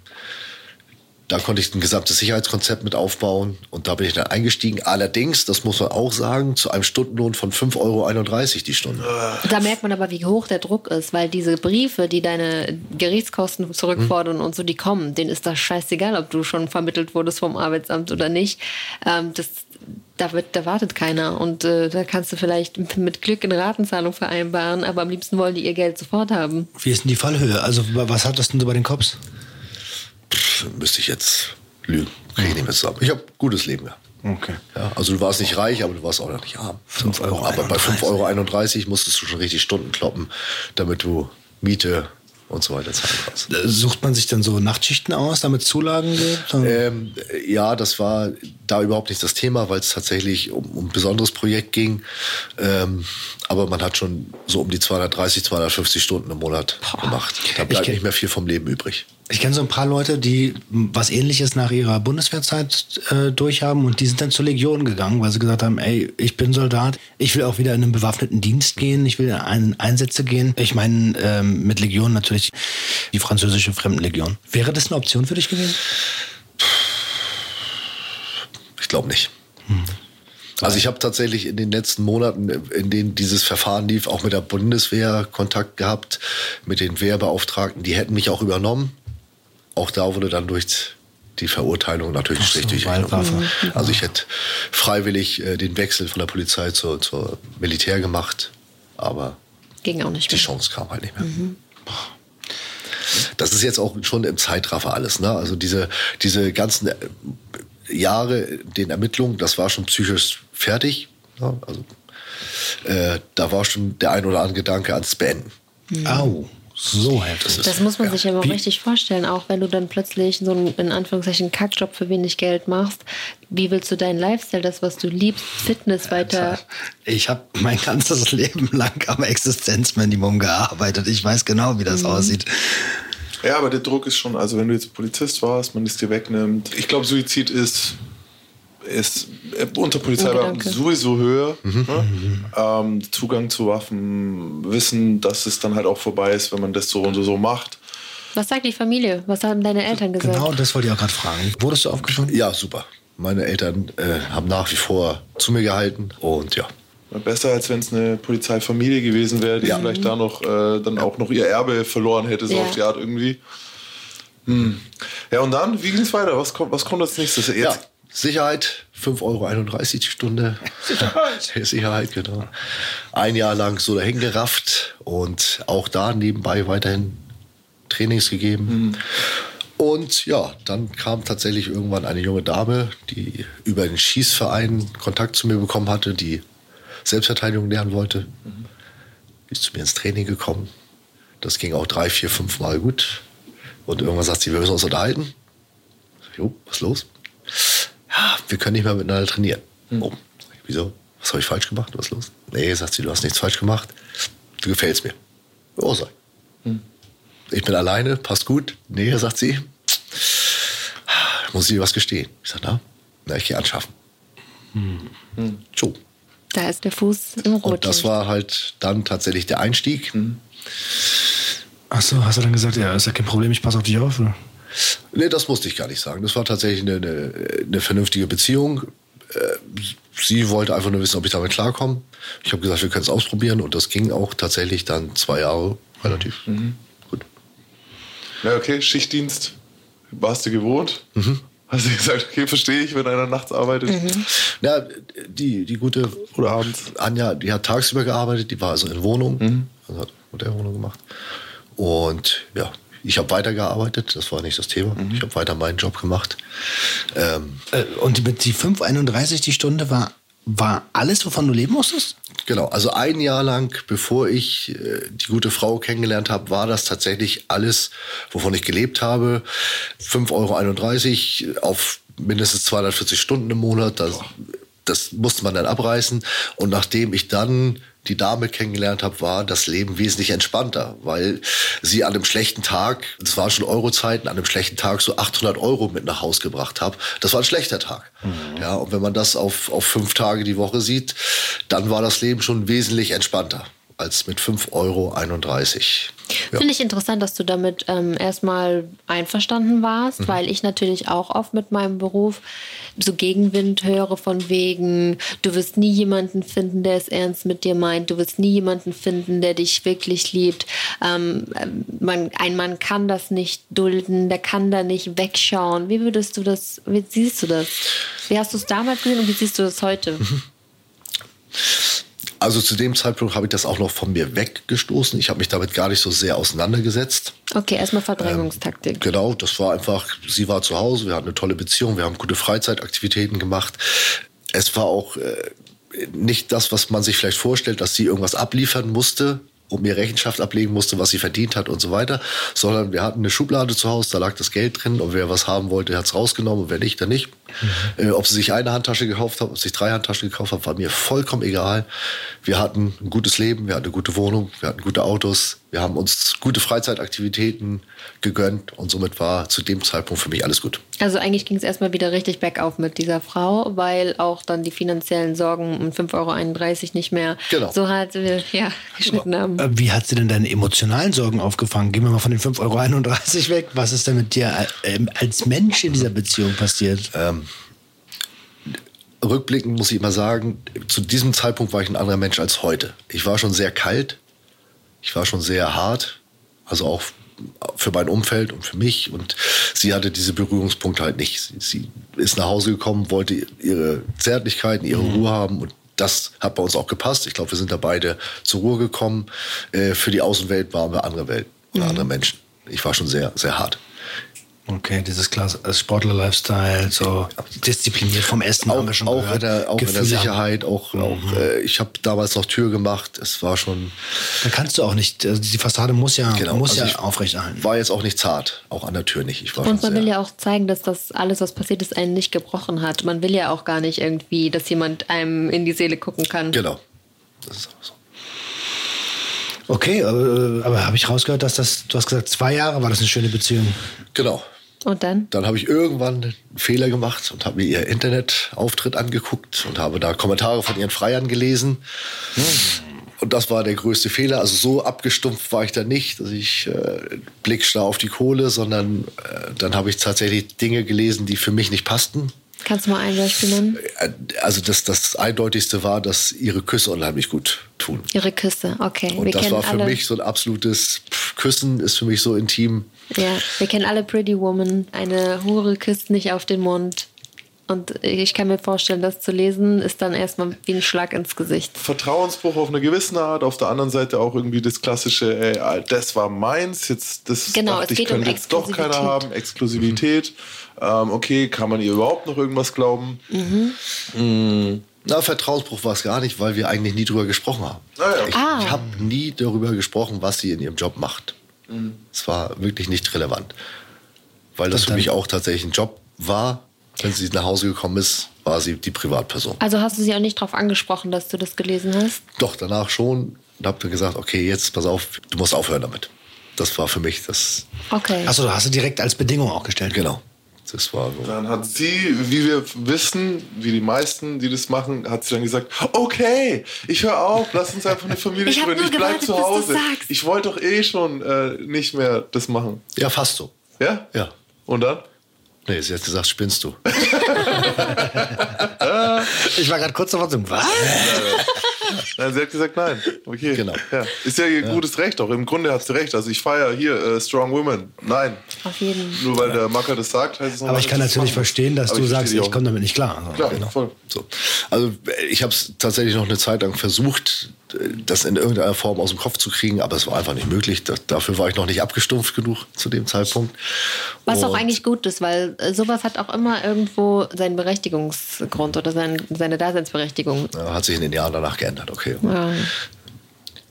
da konnte ich ein gesamtes Sicherheitskonzept mit aufbauen und da bin ich dann eingestiegen. Allerdings, das muss man auch sagen, zu einem Stundenlohn von 5,31 Euro die Stunde. Da merkt man aber, wie hoch der Druck ist, weil diese Briefe, die deine Gerichtskosten zurückfordern und so, die kommen, denen ist das scheißegal, ob du schon vermittelt wurdest vom Arbeitsamt oder nicht. Ähm, das, da, wird, da wartet keiner und äh, da kannst du vielleicht mit Glück eine Ratenzahlung vereinbaren, aber am liebsten wollen die ihr Geld sofort haben. Wie ist denn die Fallhöhe? Also was hat das denn so bei den Cops? Pff, müsste ich jetzt lügen. Kriege ich nicht mehr zusammen. Ich habe gutes Leben gehabt. Okay. Ja, also du warst nicht reich, aber du warst auch noch nicht arm. 5,31 Euro. Aber bei 5,31 Euro musstest du schon richtig Stunden kloppen, damit du Miete und so weiter zahlen kannst. Äh, Sucht man sich dann so Nachtschichten aus, damit Zulagen gibt? Ähm, ja, das war da überhaupt nicht das Thema, weil es tatsächlich um, um ein besonderes Projekt ging. Ähm, aber man hat schon so um die 230, 250 Stunden im Monat gemacht. Da bleibt nicht mehr viel vom Leben übrig. Ich kenne so ein paar Leute, die was ähnliches nach ihrer Bundeswehrzeit äh, durchhaben und die sind dann zur Legion gegangen, weil sie gesagt haben, ey, ich bin Soldat, ich will auch wieder in einen bewaffneten Dienst gehen, ich will in ein- Einsätze gehen. Ich meine, ähm, mit Legion natürlich die französische Fremdenlegion. Wäre das eine Option für dich gewesen? Ich glaube nicht. Also ich habe tatsächlich in den letzten Monaten, in denen dieses Verfahren lief, auch mit der Bundeswehr Kontakt gehabt, mit den Wehrbeauftragten, die hätten mich auch übernommen. Auch da wurde dann durch die Verurteilung natürlich durch die Rechnung. Waldwaffe. Also ich hätte freiwillig äh, den Wechsel von der Polizei zur, zur Militär gemacht, aber Ging auch nicht die mehr. Chance kam halt nicht mehr. Das ist jetzt auch schon im Zeitraffer alles. Ne? Also diese, diese ganzen äh, Jahre den Ermittlungen, das war schon psychisch fertig. Ne? Also, äh, da war schon der ein oder andere Gedanke ans Beenden. Au, so heftig. Das muss man sich aber auch Wie- richtig vorstellen, auch wenn du dann plötzlich so einen, in Anführungszeichen, Kackjob für wenig Geld machst. Wie willst du deinen Lifestyle, das, was du liebst, Fitness weiter... Ich habe mein ganzes [laughs] Leben lang am Existenzminimum gearbeitet. Ich weiß genau, wie das aussieht. Ja, aber der Druck ist schon, also wenn du jetzt Polizist warst, man es dir wegnimmt. Ich glaube, Suizid ist, ist unter Polizeibeamten Gedanke. sowieso höher. Ne? Ähm, Zugang zu Waffen, Wissen, dass es dann halt auch vorbei ist, wenn man das so und so, so macht. Was sagt die Familie? Was haben deine Eltern gesagt? Genau, das wollte ich auch gerade fragen. Wurdest du aufgefunden? Ja, super. Meine Eltern äh, haben nach wie vor zu mir gehalten und ja. Besser, als wenn es eine Polizeifamilie gewesen wäre, die Ja. vielleicht da noch äh, dann auch noch ihr Erbe verloren hätte, so Ja. auf die Art irgendwie. Hm. Ja, und dann, wie ging es weiter? Was kommt, was kommt als nächstes? Jetzt, Ja, Sicherheit, 5,31 Euro die Stunde. Sicherheit. [laughs] Sicherheit, genau. Ein Jahr lang so dahin gerafft und auch da nebenbei weiterhin Trainings gegeben. Und ja, dann kam tatsächlich irgendwann eine junge Dame, die über den Schießverein Kontakt zu mir bekommen hatte, die Selbstverteidigung lernen wollte. Die ist zu mir ins Training gekommen. Das ging auch drei, vier, fünf Mal gut. Und irgendwann sagt sie, wir müssen uns unterhalten. Jo, was ist los? Ja, wir können nicht mehr miteinander trainieren. Oh, wieso? Was habe ich falsch gemacht? Was ist los? Nee, sagt sie, du hast nichts falsch gemacht. Du gefällst mir. Oh, sei. Ich bin alleine, passt gut. Nee, sagt sie. Muss ich dir was gestehen? Ich sag, na, na ich gehe anschaffen. So. Da ist der Fuß im Rot. Und das war halt dann tatsächlich der Einstieg. Ach so, hast du dann gesagt, ja, ist ja kein Problem, ich passe auf dich auf? Oder? Nee, das musste ich gar nicht sagen. Das war tatsächlich eine, eine, eine vernünftige Beziehung. sie wollte einfach nur wissen, ob ich damit klarkomme. Ich habe gesagt, wir können es ausprobieren und das ging auch tatsächlich dann zwei Jahre relativ gut. Ja, okay, Schichtdienst. Warst du gewohnt? Hast du gesagt, okay, verstehe ich, wenn einer nachts arbeitet? Ja, die, die gute Oder abends? Anja, die hat tagsüber gearbeitet, die war also in Wohnung, also hat Modellwohnung gemacht. Und ja, ich habe weitergearbeitet, das war nicht das Thema. Ich habe weiter meinen Job gemacht. Ähm, Äh, Und mit die 5,31 die Stunde war, war alles, wovon du leben musstest? Genau, also ein Jahr lang, bevor ich äh, die gute Frau kennengelernt habe, war das tatsächlich alles, wovon ich gelebt habe. 5,31 Euro auf mindestens 240 Stunden im Monat. Das, das musste man dann abreißen. Und nachdem ich dann die Dame kennengelernt habe, war das Leben wesentlich entspannter, weil sie an einem schlechten Tag, das waren schon Eurozeiten, an einem schlechten Tag so 800 Euro mit nach Haus gebracht habe. Das war ein schlechter Tag. Ja, und wenn man das auf, auf fünf Tage die Woche sieht, dann war das Leben schon wesentlich entspannter als mit 5,31 Euro. Ja. Finde ich interessant, dass du damit ähm, erstmal einverstanden warst, weil ich natürlich auch oft mit meinem Beruf so Gegenwind höre von wegen, du wirst nie jemanden finden, der es ernst mit dir meint, du wirst nie jemanden finden, der dich wirklich liebt. Ähm, ähm, man, ein Mann kann das nicht dulden, der kann da nicht wegschauen. Wie würdest du das, wie siehst du das? Wie hast du es damals gesehen und wie siehst du das heute? Also zu dem Zeitpunkt habe ich das auch noch von mir weggestoßen. Ich habe mich damit gar nicht so sehr auseinandergesetzt. Okay, erstmal Verdrängungstaktik. Genau, das war einfach, sie war zu Hause, wir hatten eine tolle Beziehung, wir haben gute Freizeitaktivitäten gemacht. Es war auch äh, nicht das, was man sich vielleicht vorstellt, dass sie irgendwas abliefern musste, um ihr Rechenschaft ablegen musste, was sie verdient hat und so weiter, sondern wir hatten eine Schublade zu Hause, da lag das Geld drin und wer was haben wollte, hat es rausgenommen und wer nicht, dann nicht. Äh, ob sie sich eine Handtasche gekauft hat, ob sie sich drei Handtaschen gekauft hat, war mir vollkommen egal. Wir hatten ein gutes Leben, wir hatten eine gute Wohnung, wir hatten gute Autos, wir haben uns gute Freizeitaktivitäten gegönnt und somit war zu dem Zeitpunkt für mich alles gut. Also eigentlich ging es erstmal wieder richtig bergauf mit dieser Frau, weil auch dann die finanziellen Sorgen um 5,31 Euro nicht mehr Genau. so hart äh, ja, geschnitten haben. Äh, Wie hat sie denn deine emotionalen Sorgen aufgefangen? Gehen wir mal von den 5,31 Euro weg. Was ist denn mit dir als Mensch in dieser Beziehung passiert? Rückblickend muss ich immer sagen, zu diesem Zeitpunkt war ich ein anderer Mensch als heute. Ich war schon sehr kalt, ich war schon sehr hart, also auch für mein Umfeld und für mich. Und sie hatte diese Berührungspunkte halt nicht. Sie, sie ist nach Hause gekommen, wollte ihre Zärtlichkeiten, ihre Ruhe haben und das hat bei uns auch gepasst. Ich glaube, wir sind da beide zur Ruhe gekommen. Äh, für die Außenwelt waren wir andere Welt, andere Menschen. Ich war schon sehr, sehr hart. Okay, dieses Klasse, äh, Sportler-Lifestyle, so diszipliniert vom Essen haben wir auch, schon auch, gehört. in der, auch in der Sicherheit, auch, auch äh, ich habe damals noch Tür gemacht. Es war schon, Da kannst du auch nicht, also die Fassade muss ja, genau. muss also ja aufrechterhalten. War jetzt auch nicht zart, auch an der Tür nicht. Ich war Und man will ja auch zeigen, dass das alles, was passiert ist, einen nicht gebrochen hat. Man will ja auch gar nicht irgendwie, dass jemand einem in die Seele gucken kann. Genau. Das ist auch so. Okay, aber, aber habe ich rausgehört, dass das, du hast gesagt, zwei Jahre war das eine schöne Beziehung. Genau. Und dann? Dann habe ich irgendwann einen Fehler gemacht und habe mir ihr Internetauftritt angeguckt und habe da Kommentare von ihren Freiern gelesen. Und das war der größte Fehler. Also so abgestumpft war ich da nicht, dass ich äh, blickstarr auf die Kohle, sondern äh, dann habe ich tatsächlich Dinge gelesen, die für mich nicht passten. Kannst du mal ein Beispiel nennen? Äh, Also das, das Eindeutigste war, dass ihre Küsse unheimlich gut tun. Ihre Küsse, okay. Und das war für mich so ein absolutes Pff, Küssen ist für mich so intim. Ja, wir kennen alle Pretty Woman. Eine Hure küsst nicht auf den Mund. Und ich kann mir vorstellen, das zu lesen, ist dann erstmal wie ein Schlag ins Gesicht. Vertrauensbruch auf eine gewisse Art, auf der anderen Seite auch irgendwie das klassische, ey, das war meins, jetzt das Genau, dachte es ich, geht um könnte jetzt doch keiner haben, Exklusivität. Ähm, okay, kann man ihr überhaupt noch irgendwas glauben? Na, Vertrauensbruch war es gar nicht, weil wir eigentlich nie drüber gesprochen haben. Ah, ja. Ich, Ah. ich habe nie darüber gesprochen, was sie in ihrem Job macht. Mhm. Es war wirklich nicht relevant. Weil das für dann- mich auch tatsächlich ein Job war. Wenn sie nach Hause gekommen ist, war sie die Privatperson. Also hast du sie auch nicht darauf angesprochen, dass du das gelesen hast? Doch, danach schon. Und habe mir gesagt, okay, jetzt pass auf, du musst aufhören damit. Das war für mich das, Okay. Achso, du hast du direkt als Bedingung auch gestellt. genau. Das war so. Dann hat sie, wie wir wissen, wie die meisten, die das machen, hat sie dann gesagt, okay, ich höre auf, lass uns einfach eine [laughs] Familie Ich gründen, nur ich bleib gewartet, zu Hause. Ich wollte doch eh schon äh, nicht mehr das machen. Ja, fast so. Ja? Ja. Und dann? Nee, sie hat gesagt, spinnst du. [laughs] [laughs] Ich war gerade kurz davor zu was? Nein, sie hat gesagt nein. Okay. Genau. Ja. Ist ja ihr gutes Recht auch. Im Grunde hat sie recht. Also ich feiere hier äh, Strong Women. Nein. Auf jeden. Nur weil der Macker das sagt, heißt es noch Aber ich kann natürlich machen. verstehen, dass Aber du ich sagst, ich komme damit nicht klar. Also, Klar, genau. voll. So. Also ich habe es tatsächlich noch eine Zeit lang versucht, das in irgendeiner Form aus dem Kopf zu kriegen, aber es war einfach nicht möglich. Da, dafür war ich noch nicht abgestumpft genug zu dem Zeitpunkt. Was auch Und- eigentlich gut ist, weil äh, sowas hat auch immer irgendwo seinen Berechtigungsgrund oder sein, seine Daseinsberechtigung. Hat sich in den Jahren danach geändert, okay. Ja.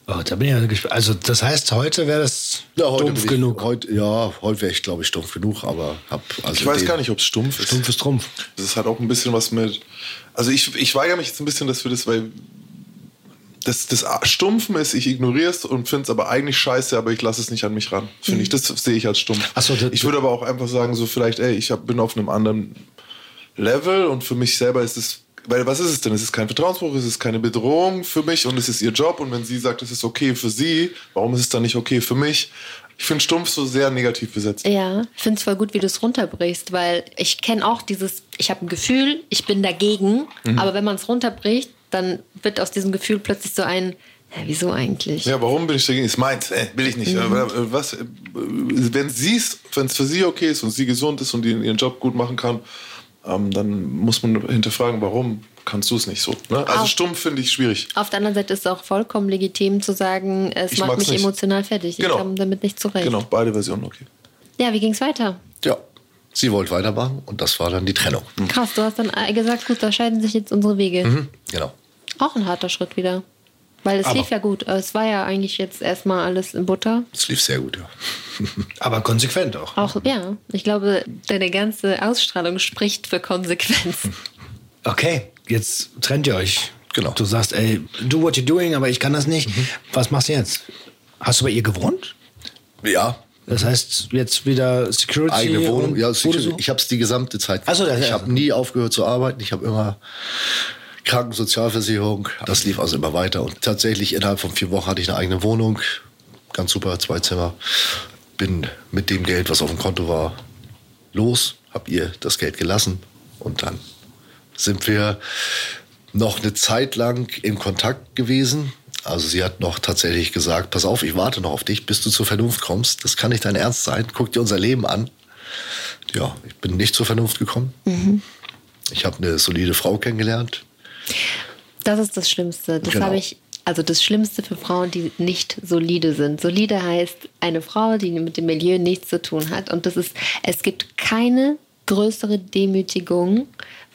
Oh, da bin ich ja gespannt. Also das heißt, heute wäre das Ja, heute bin ich, genug. Heute, ja, heute wäre ich, glaube ich, stumpf genug, aber hab also Ich weiß gar nicht, ob es stumpf ist. Stumpf ist Trumpf. Das hat auch ein bisschen was mit. Also ich, ich weigere mich jetzt ein bisschen, dass wir das, weil das, das Stumpfen ist, ich ignoriere es und finde es aber eigentlich scheiße, aber ich lasse es nicht an mich ran. Finde ich, das sehe ich als stumpf. So, das- ich würde aber auch einfach sagen, so vielleicht, ey, ich hab, bin auf einem anderen Level und für mich selber ist es. Weil was ist es denn? Es ist kein Vertrauensbruch, es ist keine Bedrohung für mich und es ist ihr Job. Und wenn sie sagt, es ist okay für sie, warum ist es dann nicht okay für mich? Ich finde stumpf so sehr negativ besetzt. Ja, ich finde es voll gut, wie du es runterbrichst, weil ich kenne auch dieses, ich habe ein Gefühl, ich bin dagegen, Mhm. aber wenn man es runterbricht, dann wird aus diesem Gefühl plötzlich so ein, ja, wieso eigentlich? Ja, warum bin ich dagegen? Ist meins, äh, will ich nicht. Mhm. Äh, Was, äh, wenn sie es, wenn es für sie okay ist und sie gesund ist und die ihren Job gut machen kann, ähm, dann muss man hinterfragen, warum kannst du es nicht so? Ne? Also Auch- stumpf finde ich schwierig. Auf der anderen Seite ist es auch vollkommen legitim zu sagen, es Ich macht mich nicht. emotional fertig. Genau. Ich komme damit nicht zurecht. Genau, beide Versionen okay. Ja, wie ging es weiter? Ja, sie wollte weitermachen und das war dann die Trennung. Krass, du hast dann äh, gesagt, gut, da scheiden sich jetzt unsere Wege. Mhm. Genau. Auch ein harter Schritt wieder. Weil es Aber- lief ja gut. Es war ja eigentlich jetzt erstmal alles in Butter. Es lief sehr gut, ja. [laughs] Aber konsequent auch. Auch, ja, ich glaube, deine ganze Ausstrahlung spricht für Konsequenz. [laughs] Okay, jetzt trennt ihr euch. Genau. Du sagst, ey, do what you're doing, aber ich kann das nicht. Was machst du jetzt? Hast du bei ihr gewohnt? Ja, Das heißt, jetzt wieder Security. eigene Wohnung. Ja, so? ich habe es die gesamte Zeit. Ach so, das- ich ja. habe nie aufgehört zu arbeiten. Ich habe immer Krankensozialversicherung. Das lief also immer weiter. Und tatsächlich innerhalb von vier Wochen hatte ich eine eigene Wohnung. Ganz super, zwei Zimmer. Bin mit dem Geld, was auf dem Konto war, los. Hab ihr das Geld gelassen. Und dann sind wir noch eine Zeit lang in Kontakt gewesen. Also sie hat noch tatsächlich gesagt, pass auf, ich warte noch auf dich, bis du zur Vernunft kommst. Das kann nicht dein Ernst sein. Guck dir unser Leben an. Ja, ich bin nicht zur Vernunft gekommen. Ich habe eine solide Frau kennengelernt. Das ist das Schlimmste. Das Genau. habe ich, also das Schlimmste für Frauen, die nicht solide sind. Solide heißt eine Frau, die mit dem Milieu nichts zu tun hat. Und das ist, es gibt keine größere Demütigung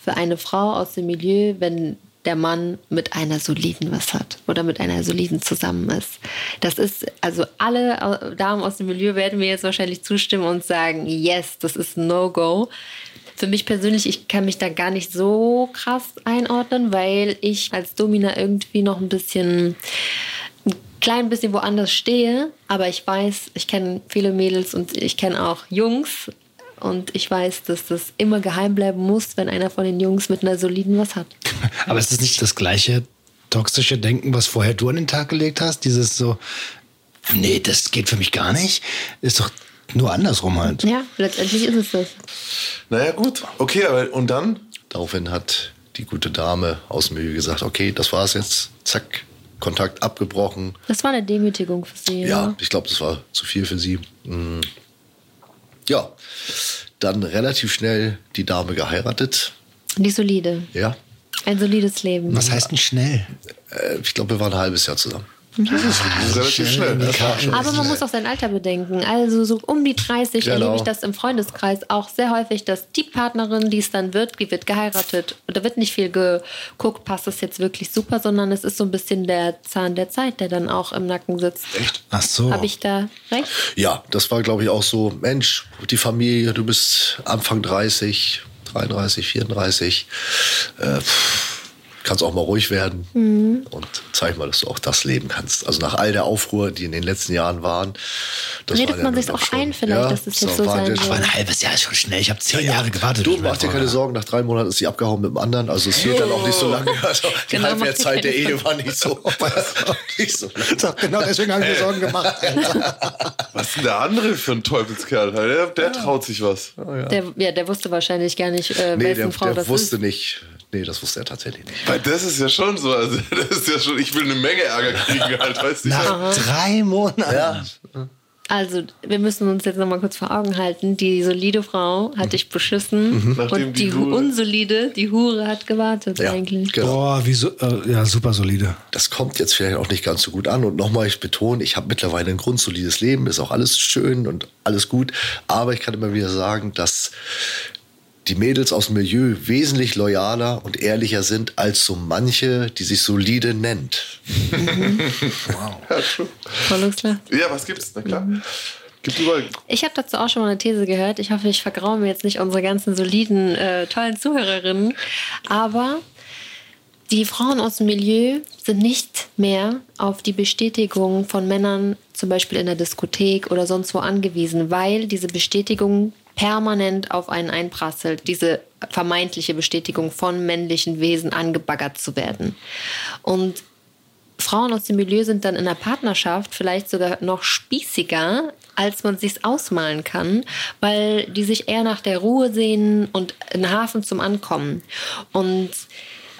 für eine Frau aus dem Milieu, wenn der Mann mit einer soliden was hat oder mit einer soliden zusammen ist. Das ist, also alle Damen aus dem Milieu werden mir jetzt wahrscheinlich zustimmen und sagen, yes, das ist No-Go. Für mich persönlich, ich kann mich da gar nicht so krass einordnen, weil ich als Domina irgendwie noch ein bisschen, ein klein bisschen woanders stehe. Aber ich weiß, ich kenne viele Mädels und ich kenne auch Jungs. Und ich weiß, dass das immer geheim bleiben muss, wenn einer von den Jungs mit einer soliden was hat. [laughs] Aber ist das nicht das gleiche toxische Denken, was vorher du an den Tag gelegt hast? Dieses so, nee, das geht für mich gar nicht. Ist doch nur andersrum halt. Ja, letztendlich ist es das. Naja, gut. Okay, aber und dann? Daraufhin hat die gute Dame aus dem Milieu gesagt, okay, das war's jetzt. Zack, Kontakt abgebrochen. Das war eine Demütigung für sie. Ja, ich glaube, das war zu viel für sie. Mm. Ja, dann relativ schnell die Dame geheiratet. Die solide. Ja, Ein solides Leben. Was heißt denn schnell? äh, ich glaube, wir waren ein halbes Jahr zusammen. Das ist relativ schnell. ne? Aber man muss auch sein Alter bedenken. Also so um die 30 Genau. erlebe ich das im Freundeskreis auch sehr häufig, dass die Partnerin, die es dann wird, die wird geheiratet. Und da wird nicht viel geguckt, passt das jetzt wirklich super, sondern es ist so ein bisschen der Zahn der Zeit, der dann auch im Nacken sitzt. Echt? Ach so. Habe ich da recht? Ja, das war, glaube ich, auch so, Mensch, die Familie, du bist Anfang 30, 33, 34, äh, kannst auch mal ruhig werden und zeig mal, dass du auch das leben kannst. Also nach all der Aufruhr, die in den letzten Jahren waren. Das Redet war ja man sich auch schon- ein vielleicht, dass das jetzt so war sein soll? Aber ein halbes Jahr ist schon schnell. Ich habe zehn Jahre gewartet. Du mach dir keine Sorgen, nach drei Monaten ist sie abgehauen mit dem anderen. Also es hielt dann auch nicht so lange. [laughs] Also die Genau, Halbwertszeit der Ehe war nicht so, [laughs] nicht so lang. Genau deswegen habe ich mir Sorgen gemacht. [laughs] Was ist denn der andere für ein Teufelskerl? Der, der traut sich was. Der, ja, der wusste wahrscheinlich gar nicht, äh, Nee, der, Frau der das wusste ist. nicht. Nee, das wusste er tatsächlich nicht. Weil das ist ja schon so. Also, das ist ja schon, ich will eine Menge Ärger kriegen, [laughs] halt, weißt du? Nach drei Monaten. Ja, Also, wir müssen uns jetzt nochmal kurz vor Augen halten. Die solide Frau hat dich beschissen Nachdem und die die, unsolide, die Hure hat gewartet ja eigentlich. genau. Boah, wie so, äh, ja, super solide. Das kommt jetzt vielleicht auch nicht ganz so gut an. Und nochmal, ich betone, ich habe mittlerweile ein grundsolides Leben, ist auch alles schön und alles gut. Aber ich kann immer wieder sagen, dass die Mädels aus dem Milieu wesentlich loyaler und ehrlicher sind als so manche, die sich solide nennt. Ja, true. Vorlungsler. ja, was gibt's? Na klar. Gibt überall. Ich habe dazu auch schon mal eine These gehört. Ich hoffe, ich vergraue mir jetzt nicht unsere ganzen soliden, äh, tollen Zuhörerinnen. Aber die Frauen aus dem Milieu sind nicht mehr auf die Bestätigung von Männern, zum Beispiel in der Diskothek oder sonst wo angewiesen, weil diese Bestätigung permanent auf einen einprasselt, diese vermeintliche Bestätigung von männlichen Wesen angebaggert zu werden. Und Frauen aus dem Milieu sind dann in der Partnerschaft vielleicht sogar noch spießiger, als man sich's ausmalen kann, weil die sich eher nach der Ruhe sehnen und einen Hafen zum Ankommen. Und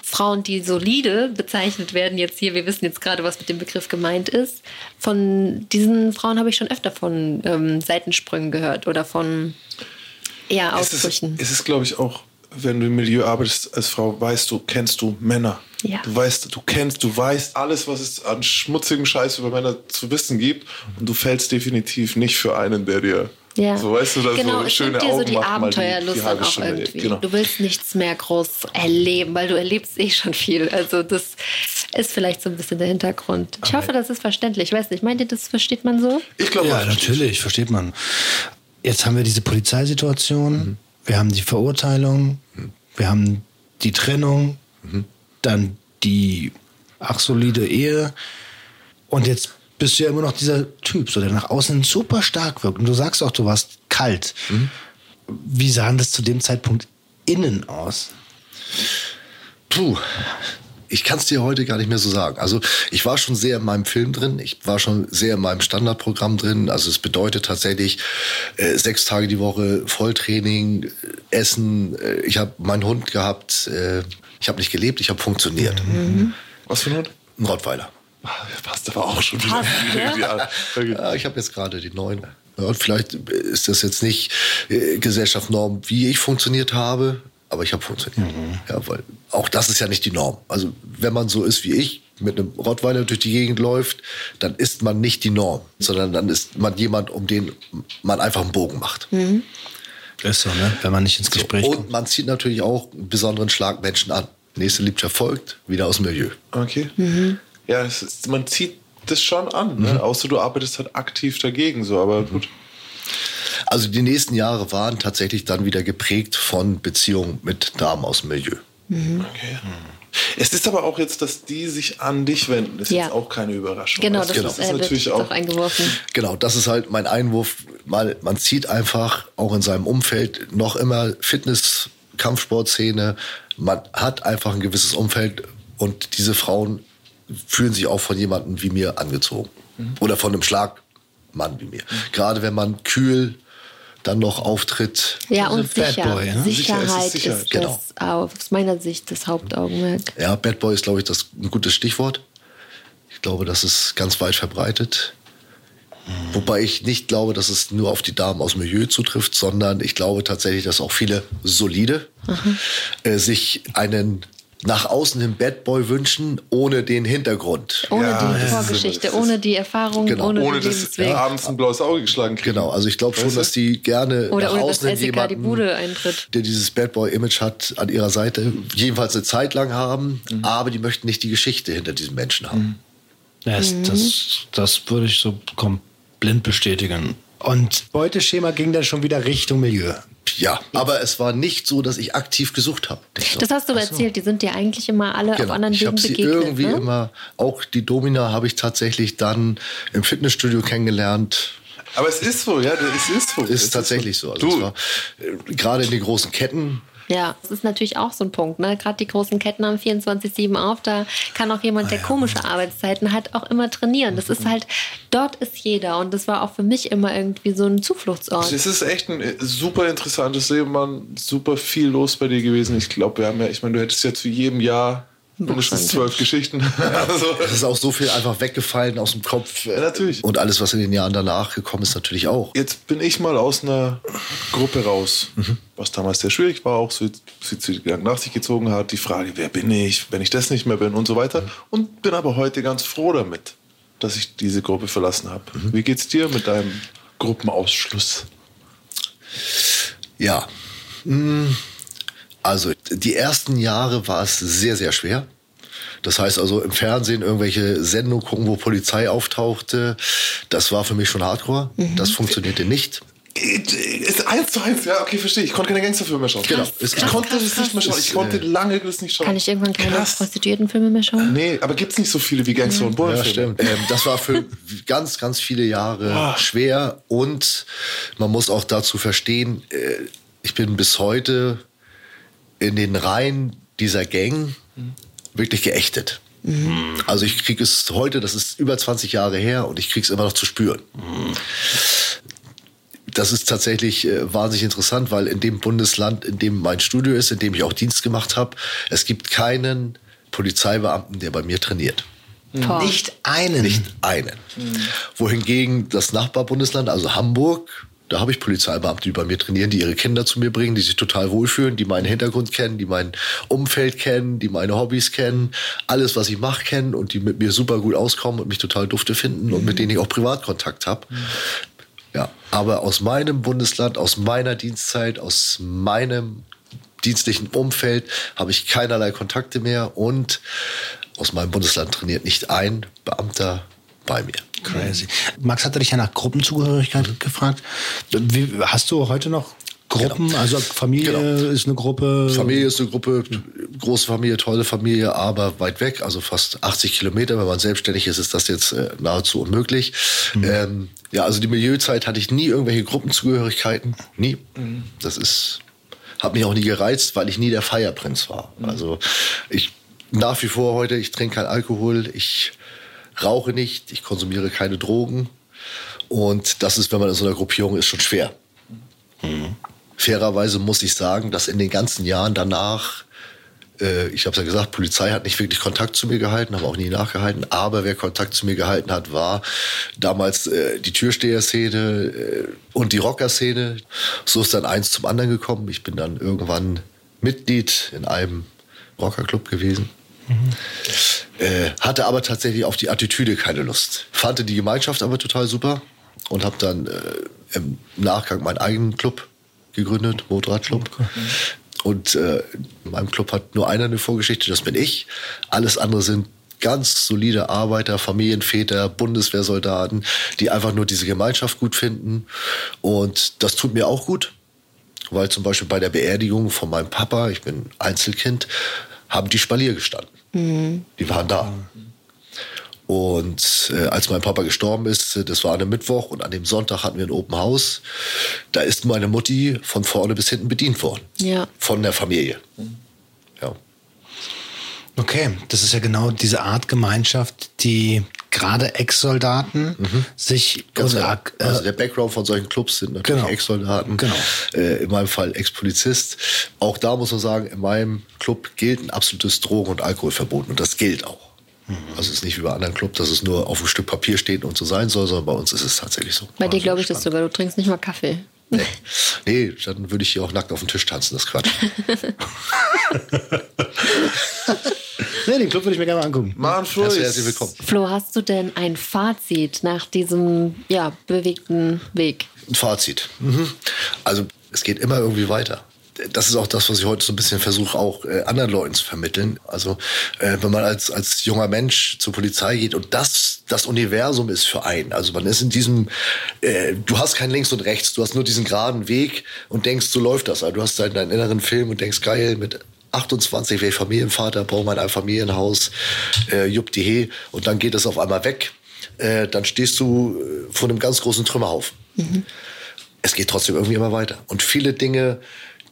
Frauen, die solide bezeichnet werden, jetzt hier, wir wissen jetzt gerade, was mit dem Begriff gemeint ist, von diesen Frauen habe ich schon öfter von ähm, Seitensprüngen gehört oder von Es ist, Ausbrüchen. es ist, glaube ich, auch, wenn du im Milieu arbeitest als Frau, weißt du, kennst du Männer. Ja. Du weißt, du kennst, du weißt alles, was es an schmutzigem Scheiß über Männer zu wissen gibt. Und du fällst definitiv nicht für einen, der dir Ja. so, weißt du, da genau, so schöne dir so Augen die macht, mal Abenteuerlust die dann halbe auch irgendwie. Genau. Du willst nichts mehr groß erleben, weil du erlebst eh schon viel. Also das ist vielleicht so ein bisschen der Hintergrund. Ich hoffe, das ist verständlich. Ich weiß nicht, meint ihr, das versteht man so? Ich glaube, Ja, natürlich, versteht man. Jetzt haben wir diese Polizeisituation, wir haben die Verurteilung, wir haben die Trennung, dann die ach solide Ehe und jetzt bist du ja immer noch dieser Typ, so der nach außen super stark wirkt. Und du sagst auch, du warst kalt. Wie sah denn das zu dem Zeitpunkt innen aus? Puh. Ich kann es dir heute gar nicht mehr so sagen. Also ich war schon sehr in meinem Film drin, ich war schon sehr in meinem Standardprogramm drin. Also es bedeutet tatsächlich äh, sechs Tage die Woche Volltraining, äh, Essen. Äh, ich habe meinen Hund gehabt. Äh, ich habe nicht gelebt, ich habe funktioniert. Was für ein Hund? Ein Rottweiler. Passt aber auch schon wieder. Passt, ja? ja. okay. Ja, ich habe jetzt gerade die neuen. Ja, und vielleicht ist das jetzt nicht äh, Gesellschaftsnorm, wie ich funktioniert habe, aber ich habe funktioniert. Ja, weil auch das ist ja nicht die Norm. Also wenn man so ist wie ich, mit einem Rottweiler durch die Gegend läuft, dann ist man nicht die Norm, sondern dann ist man jemand, um den man einfach einen Bogen macht. Ist so, ne? Wenn man nicht ins Gespräch kommt. Und man zieht natürlich auch einen besonderen Schlag Menschen an. Nächste Liebschaft folgt, wieder aus dem Milieu. Okay. Ja, es ist, man zieht das schon an, Mhm. ne? außer du arbeitest halt aktiv dagegen, so, aber gut. Also die nächsten Jahre waren tatsächlich dann wieder geprägt von Beziehungen mit Damen aus dem Milieu. Okay. Es ist aber auch jetzt, dass die sich an dich wenden, ist Ja. jetzt auch keine Überraschung. Genau, Also das, Genau. Ist, das äh, ist wird natürlich auch eingeworfen. Genau, das ist halt mein Einwurf. Mal, man zieht einfach auch in seinem Umfeld noch immer Fitness, Kampfsportszene. Man hat einfach ein gewisses Umfeld und diese Frauen fühlen sich auch von jemandem wie mir angezogen. Oder von einem Schlagmann wie mir. Gerade wenn man kühl dann noch auftritt. Ja, Also und sicher. Boy, ne? Sicher, es ist Sicherheit ist, Sicherheit, genau. das aus meiner Sicht das Hauptaugenmerk. Ja, Bad Boy ist, glaube ich, das ein gutes Stichwort. Ich glaube, das ist ganz weit verbreitet. Wobei ich nicht glaube, dass es nur auf die Damen aus dem Milieu zutrifft, sondern ich glaube tatsächlich, dass auch viele solide äh, sich einen nach außen hin Bad Boy wünschen, ohne den Hintergrund. Ohne Ja, die das Vorgeschichte, immer- das ist- ohne die Erfahrung, Genau. ohne, Ohne dass Lebensweg. abends ein blaues Auge geschlagen kriegen. Genau, also ich glaube schon, dass die gerne Oder nach ohne dass außen hin Jessica die jemanden, Bude eintritt. der dieses Bad Boy-Image hat, an ihrer Seite jedenfalls eine Zeit lang haben, Mhm. aber die möchten nicht die Geschichte hinter diesem Menschen haben. Ja, das, das, das würde ich so blind bestätigen. Und Beuteschema ging dann schon wieder Richtung Milieu. Ja, aber es war nicht so, dass ich aktiv gesucht habe. Das hast du erzählt, die sind dir eigentlich immer alle auf anderen Genau. ich Wegen habe sie begegnet. irgendwie ne? immer, auch die Domina habe ich tatsächlich dann im Fitnessstudio kennengelernt. Aber es ist so, ja, es ist so. Es Ist tatsächlich so. Also es Du, war, äh, gerade in den großen Ketten Ja, das ist natürlich auch so ein Punkt. Ne? Gerade die großen Ketten haben 24-7 auf. Da kann auch jemand, der komische Arbeitszeiten hat, auch immer trainieren. Das ist halt, dort ist jeder. Und das war auch für mich immer irgendwie so ein Zufluchtsort. Es ist echt ein äh, super interessantes Leben, Mann. Super viel los bei dir gewesen. Ich glaube, wir haben ja, ich meine, du hättest ja zu jedem Jahr mindestens zwölf Geschichten. [laughs] also, Es ist auch so viel einfach weggefallen aus dem Kopf. Ja, natürlich. Und alles, was in den Jahren danach gekommen ist, natürlich auch. jetzt bin ich mal aus einer Gruppe raus, was damals sehr schwierig war, auch Suiz- Suizidgedanken nach sich gezogen hat. Die Frage, wer bin ich, wenn ich das nicht mehr bin und so weiter. Und bin aber heute ganz froh damit, dass ich diese Gruppe verlassen habe. Wie geht's dir mit deinem Gruppenausschluss? Ja. Mm, Also die ersten Jahre war es sehr, sehr schwer. Das heißt also im Fernsehen irgendwelche Sendungen gucken, wo Polizei auftauchte. Das war für mich schon Hardcore. Das funktionierte nicht. Ist eins zu eins, ja, okay, verstehe. Ich konnte keine Gangsterfilme mehr schauen. Genau. Ich Krass, konnte krass, das nicht mehr schauen. Ich krass. konnte lange das nicht schauen. Kann ich irgendwann keine Krass. Prostituiertenfilme mehr schauen? Nee, aber gibt's nicht so viele wie Gangster und Ja, Bullenfilme? stimmt. Ähm, das war für ganz, ganz viele Jahre Ah. schwer. Und man muss auch dazu verstehen, äh, ich bin bis heute in den Reihen dieser Gang wirklich geächtet. Also ich kriege es heute, das ist über 20 Jahre her und ich kriege es immer noch zu spüren. Das ist tatsächlich äh, wahnsinnig interessant, weil in dem Bundesland, in dem mein Studio ist, in dem ich auch Dienst gemacht habe, es gibt keinen Polizeibeamten, der bei mir trainiert. Boah. Nicht einen. Nicht einen. Wohingegen das Nachbarbundesland, also Hamburg, da habe ich Polizeibeamte, die bei mir trainieren, die ihre Kinder zu mir bringen, die sich total wohlfühlen, die meinen Hintergrund kennen, die mein Umfeld kennen, die meine Hobbys kennen, alles, was ich mache, kennen und die mit mir super gut auskommen und mich total dufte finden und mit denen ich auch Privatkontakt habe. Ja, aber aus meinem Bundesland, aus meiner Dienstzeit, aus meinem dienstlichen Umfeld habe ich keinerlei Kontakte mehr und aus meinem Bundesland trainiert nicht ein Beamter bei mir. Crazy. Max hatte dich ja nach Gruppenzugehörigkeit gefragt. Wie, hast du heute noch Gruppen? Also Familie Genau. ist eine Gruppe. Familie ist eine Gruppe, große Familie, tolle Familie, aber weit weg, also fast 80 Kilometer. Wenn man selbstständig ist, ist das jetzt äh, nahezu unmöglich. Ähm, ja, also die Milieuzeit hatte ich nie irgendwelche Gruppenzugehörigkeiten. Nie. Das ist, hat mich auch nie gereizt, weil ich nie der Feierprinz war. Also ich nach wie vor heute, ich trinke kein Alkohol, ich rauche nicht, ich konsumiere keine Drogen. Und das ist, wenn man in so einer Gruppierung ist, schon schwer. Fairerweise muss ich sagen, dass in den ganzen Jahren danach, äh, ich habe es ja gesagt, Polizei hat nicht wirklich Kontakt zu mir gehalten, haben auch nie nachgehalten. Aber wer Kontakt zu mir gehalten hat, war damals äh, die Türsteher-Szene äh, und die Rocker-Szene. So ist dann eins zum anderen gekommen. Ich bin dann irgendwann Mitglied in einem Rockerclub gewesen. Äh, hatte aber tatsächlich auf die Attitüde keine Lust. Fand die Gemeinschaft aber total super und habe dann äh, im Nachgang meinen eigenen Club gegründet, Motorradclub. Und äh, in meinem Club hat nur einer eine Vorgeschichte, das bin ich. Alles andere sind ganz solide Arbeiter, Familienväter, Bundeswehrsoldaten, die einfach nur diese Gemeinschaft gut finden. Und das tut mir auch gut, weil zum Beispiel bei der Beerdigung von meinem Papa, ich bin Einzelkind, haben die Spalier gestanden. Die waren da. Und äh, als mein Papa gestorben ist, das war an einem Mittwoch und an dem Sonntag hatten wir ein Open House. Da ist meine Mutti von vorne bis hinten bedient worden. Ja. Von der Familie. Ja. Okay, das ist ja genau diese Art Gemeinschaft, die gerade Ex-Soldaten sich Mhm. Ganz oder, klar. äh, Also der Background von solchen Clubs sind natürlich Genau. Ex-Soldaten. Genau. Äh, in meinem Fall Ex-Polizist. Auch da muss man sagen, in meinem Club gilt ein absolutes Drogen- und Alkoholverbot. Und das gilt auch. Mhm. Also es ist nicht wie bei anderen Clubs, dass es nur auf einem Stück Papier steht und so sein soll, sondern bei uns ist es tatsächlich so. Bei dir glaube ich das sogar. Du trinkst nicht mal Kaffee. Nee. nee, dann würde ich hier auch nackt auf den Tisch tanzen, das ist Quatsch. [laughs] [laughs] nee, den Club würde ich mir gerne mal angucken. Mann, Flo, Herzlich, ich- herzlich willkommen. Flo, hast du denn ein Fazit nach diesem ja, bewegten Weg? Ein Fazit. Mhm. Also es geht immer irgendwie weiter. Das ist auch das, was ich heute so ein bisschen versuche, auch äh, anderen Leuten zu vermitteln. Also äh, wenn man als, als junger Mensch zur Polizei geht und das das Universum ist für einen. Also man ist in diesem, äh, du hast kein Links und Rechts, du hast nur diesen geraden Weg und denkst, so läuft das. Also du hast deinen, deinen inneren Film und denkst, geil, mit 28 wäre ich Familienvater, baue mein ein Familienhaus, äh, jupp die he und dann geht es auf einmal weg. Äh, dann stehst du äh, vor einem ganz großen Trümmerhaufen es geht trotzdem irgendwie immer weiter. Und viele Dinge,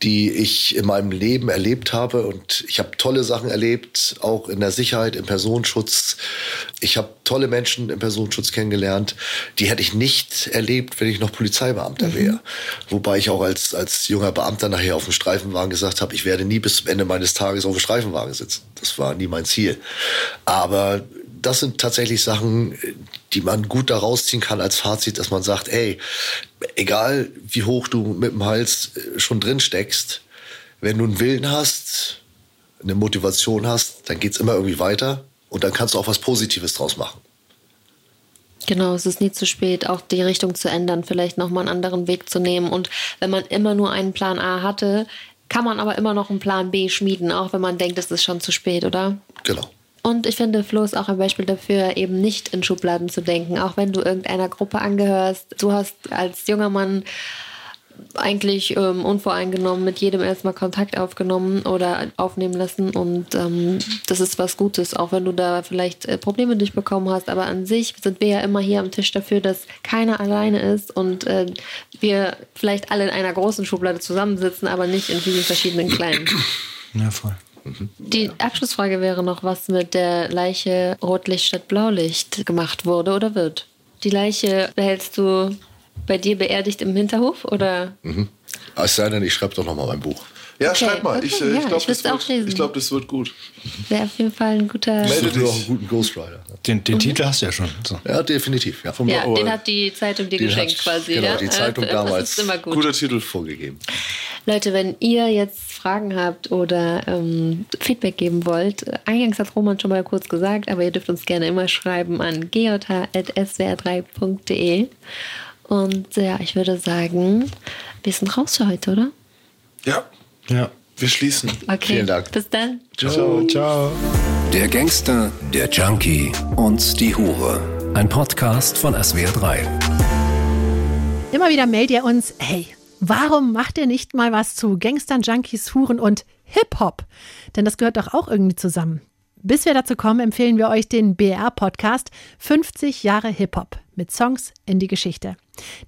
die ich in meinem Leben erlebt habe. Und ich habe tolle Sachen erlebt, auch in der Sicherheit, im Personenschutz. Ich habe tolle Menschen im Personenschutz kennengelernt. Die hätte ich nicht erlebt, wenn ich noch Polizeibeamter wäre. Wobei ich auch als, als junger Beamter nachher auf dem Streifenwagen gesagt habe, ich werde nie bis zum Ende meines Tages auf dem Streifenwagen sitzen. Das war nie mein Ziel. Aber das sind tatsächlich Sachen, die man gut daraus ziehen kann als Fazit, dass man sagt, ey, egal wie hoch du mit dem Hals äh, schon drin steckst, wenn du einen Willen hast, eine Motivation hast, dann geht's immer irgendwie weiter und dann kannst du auch was Positives draus machen. Genau, es ist nie zu spät, auch die Richtung zu ändern, vielleicht nochmal einen anderen Weg zu nehmen. Und wenn man immer nur einen Plan A hatte, kann man aber immer noch einen Plan B schmieden, auch wenn man denkt, es ist schon zu spät, oder? Genau. Und ich finde, Flo ist auch ein Beispiel dafür, eben nicht in Schubladen zu denken. Auch wenn du irgendeiner Gruppe angehörst. Du hast als junger Mann eigentlich ähm, unvoreingenommen mit jedem erstmal Kontakt aufgenommen oder aufnehmen lassen. Und ähm, das ist was Gutes, auch wenn du da vielleicht äh, Probleme durchbekommen hast. Aber an sich sind wir ja immer hier am Tisch dafür, dass keiner alleine ist und äh, wir vielleicht alle in einer großen Schublade zusammensitzen, aber nicht in vielen verschiedenen kleinen. Ja, voll. Die Abschlussfrage wäre noch, was mit der Leiche Rotlicht statt Blaulicht gemacht wurde oder wird. Die Leiche behältst du bei dir beerdigt im Hinterhof oder? Mhm. Es sei denn, ich schreibe doch noch mal mein Buch. Ja, Okay, schreib mal. okay, ich äh, ja, ich glaube, das, glaub, das wird gut. Wäre auf jeden Fall ein guter. Melde Ich will auch dich. einen guten Ghostwriter. Den, den Titel hast du ja schon. So. Ja, definitiv. Ja. Ja, den hat die Zeitung dir geschenkt hat- quasi. genau, ja? die Zeitung Äh, damals. Das ist immer gut. Guter Titel. vorgegeben. Leute, wenn ihr jetzt Fragen habt oder ähm, Feedback geben wollt, eingangs hat Roman schon mal kurz gesagt, aber ihr dürft uns gerne immer schreiben an gj.swr3.de. Und ja, ich würde sagen, wir sind raus für heute, oder? Ja, Ja. wir schließen. Okay. Vielen Dank. Bis dann. Ciao, ciao. Der Gangster, der Junkie und die Hure. Ein Podcast von SWR3. Immer wieder meldet ihr uns, hey, warum macht ihr nicht mal was zu Gangstern, Junkies, Huren und Hip-Hop? Denn das gehört doch auch irgendwie zusammen. Bis wir dazu kommen, empfehlen wir euch den BR-Podcast 50 Jahre Hip-Hop mit Songs in die Geschichte.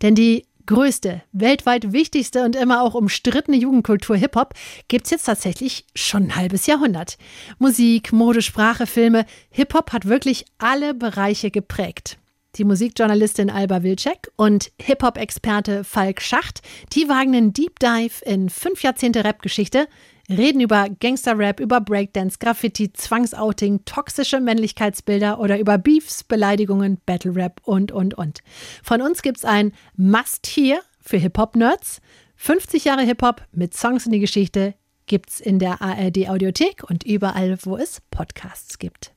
Denn die größte, weltweit wichtigste und immer auch umstrittene Jugendkultur Hip-Hop gibt's jetzt tatsächlich schon ein halbes Jahrhundert. Musik, Mode, Sprache, Filme, Hip-Hop hat wirklich alle Bereiche geprägt. Die Musikjournalistin Alba Wilczek und Hip-Hop-Experte Falk Schacht, die wagen einen Deep Dive in fünf Jahrzehnte Rap-Geschichte, reden über Gangster-Rap, über Breakdance, Graffiti, Zwangsouting, toxische Männlichkeitsbilder oder über Beefs, Beleidigungen, Battle-Rap und, und, und. Von uns gibt's ein Must-Hear für Hip-Hop-Nerds. 50 Jahre Hip-Hop mit Songs in die Geschichte gibt's in der ARD-Audiothek und überall, wo es Podcasts gibt.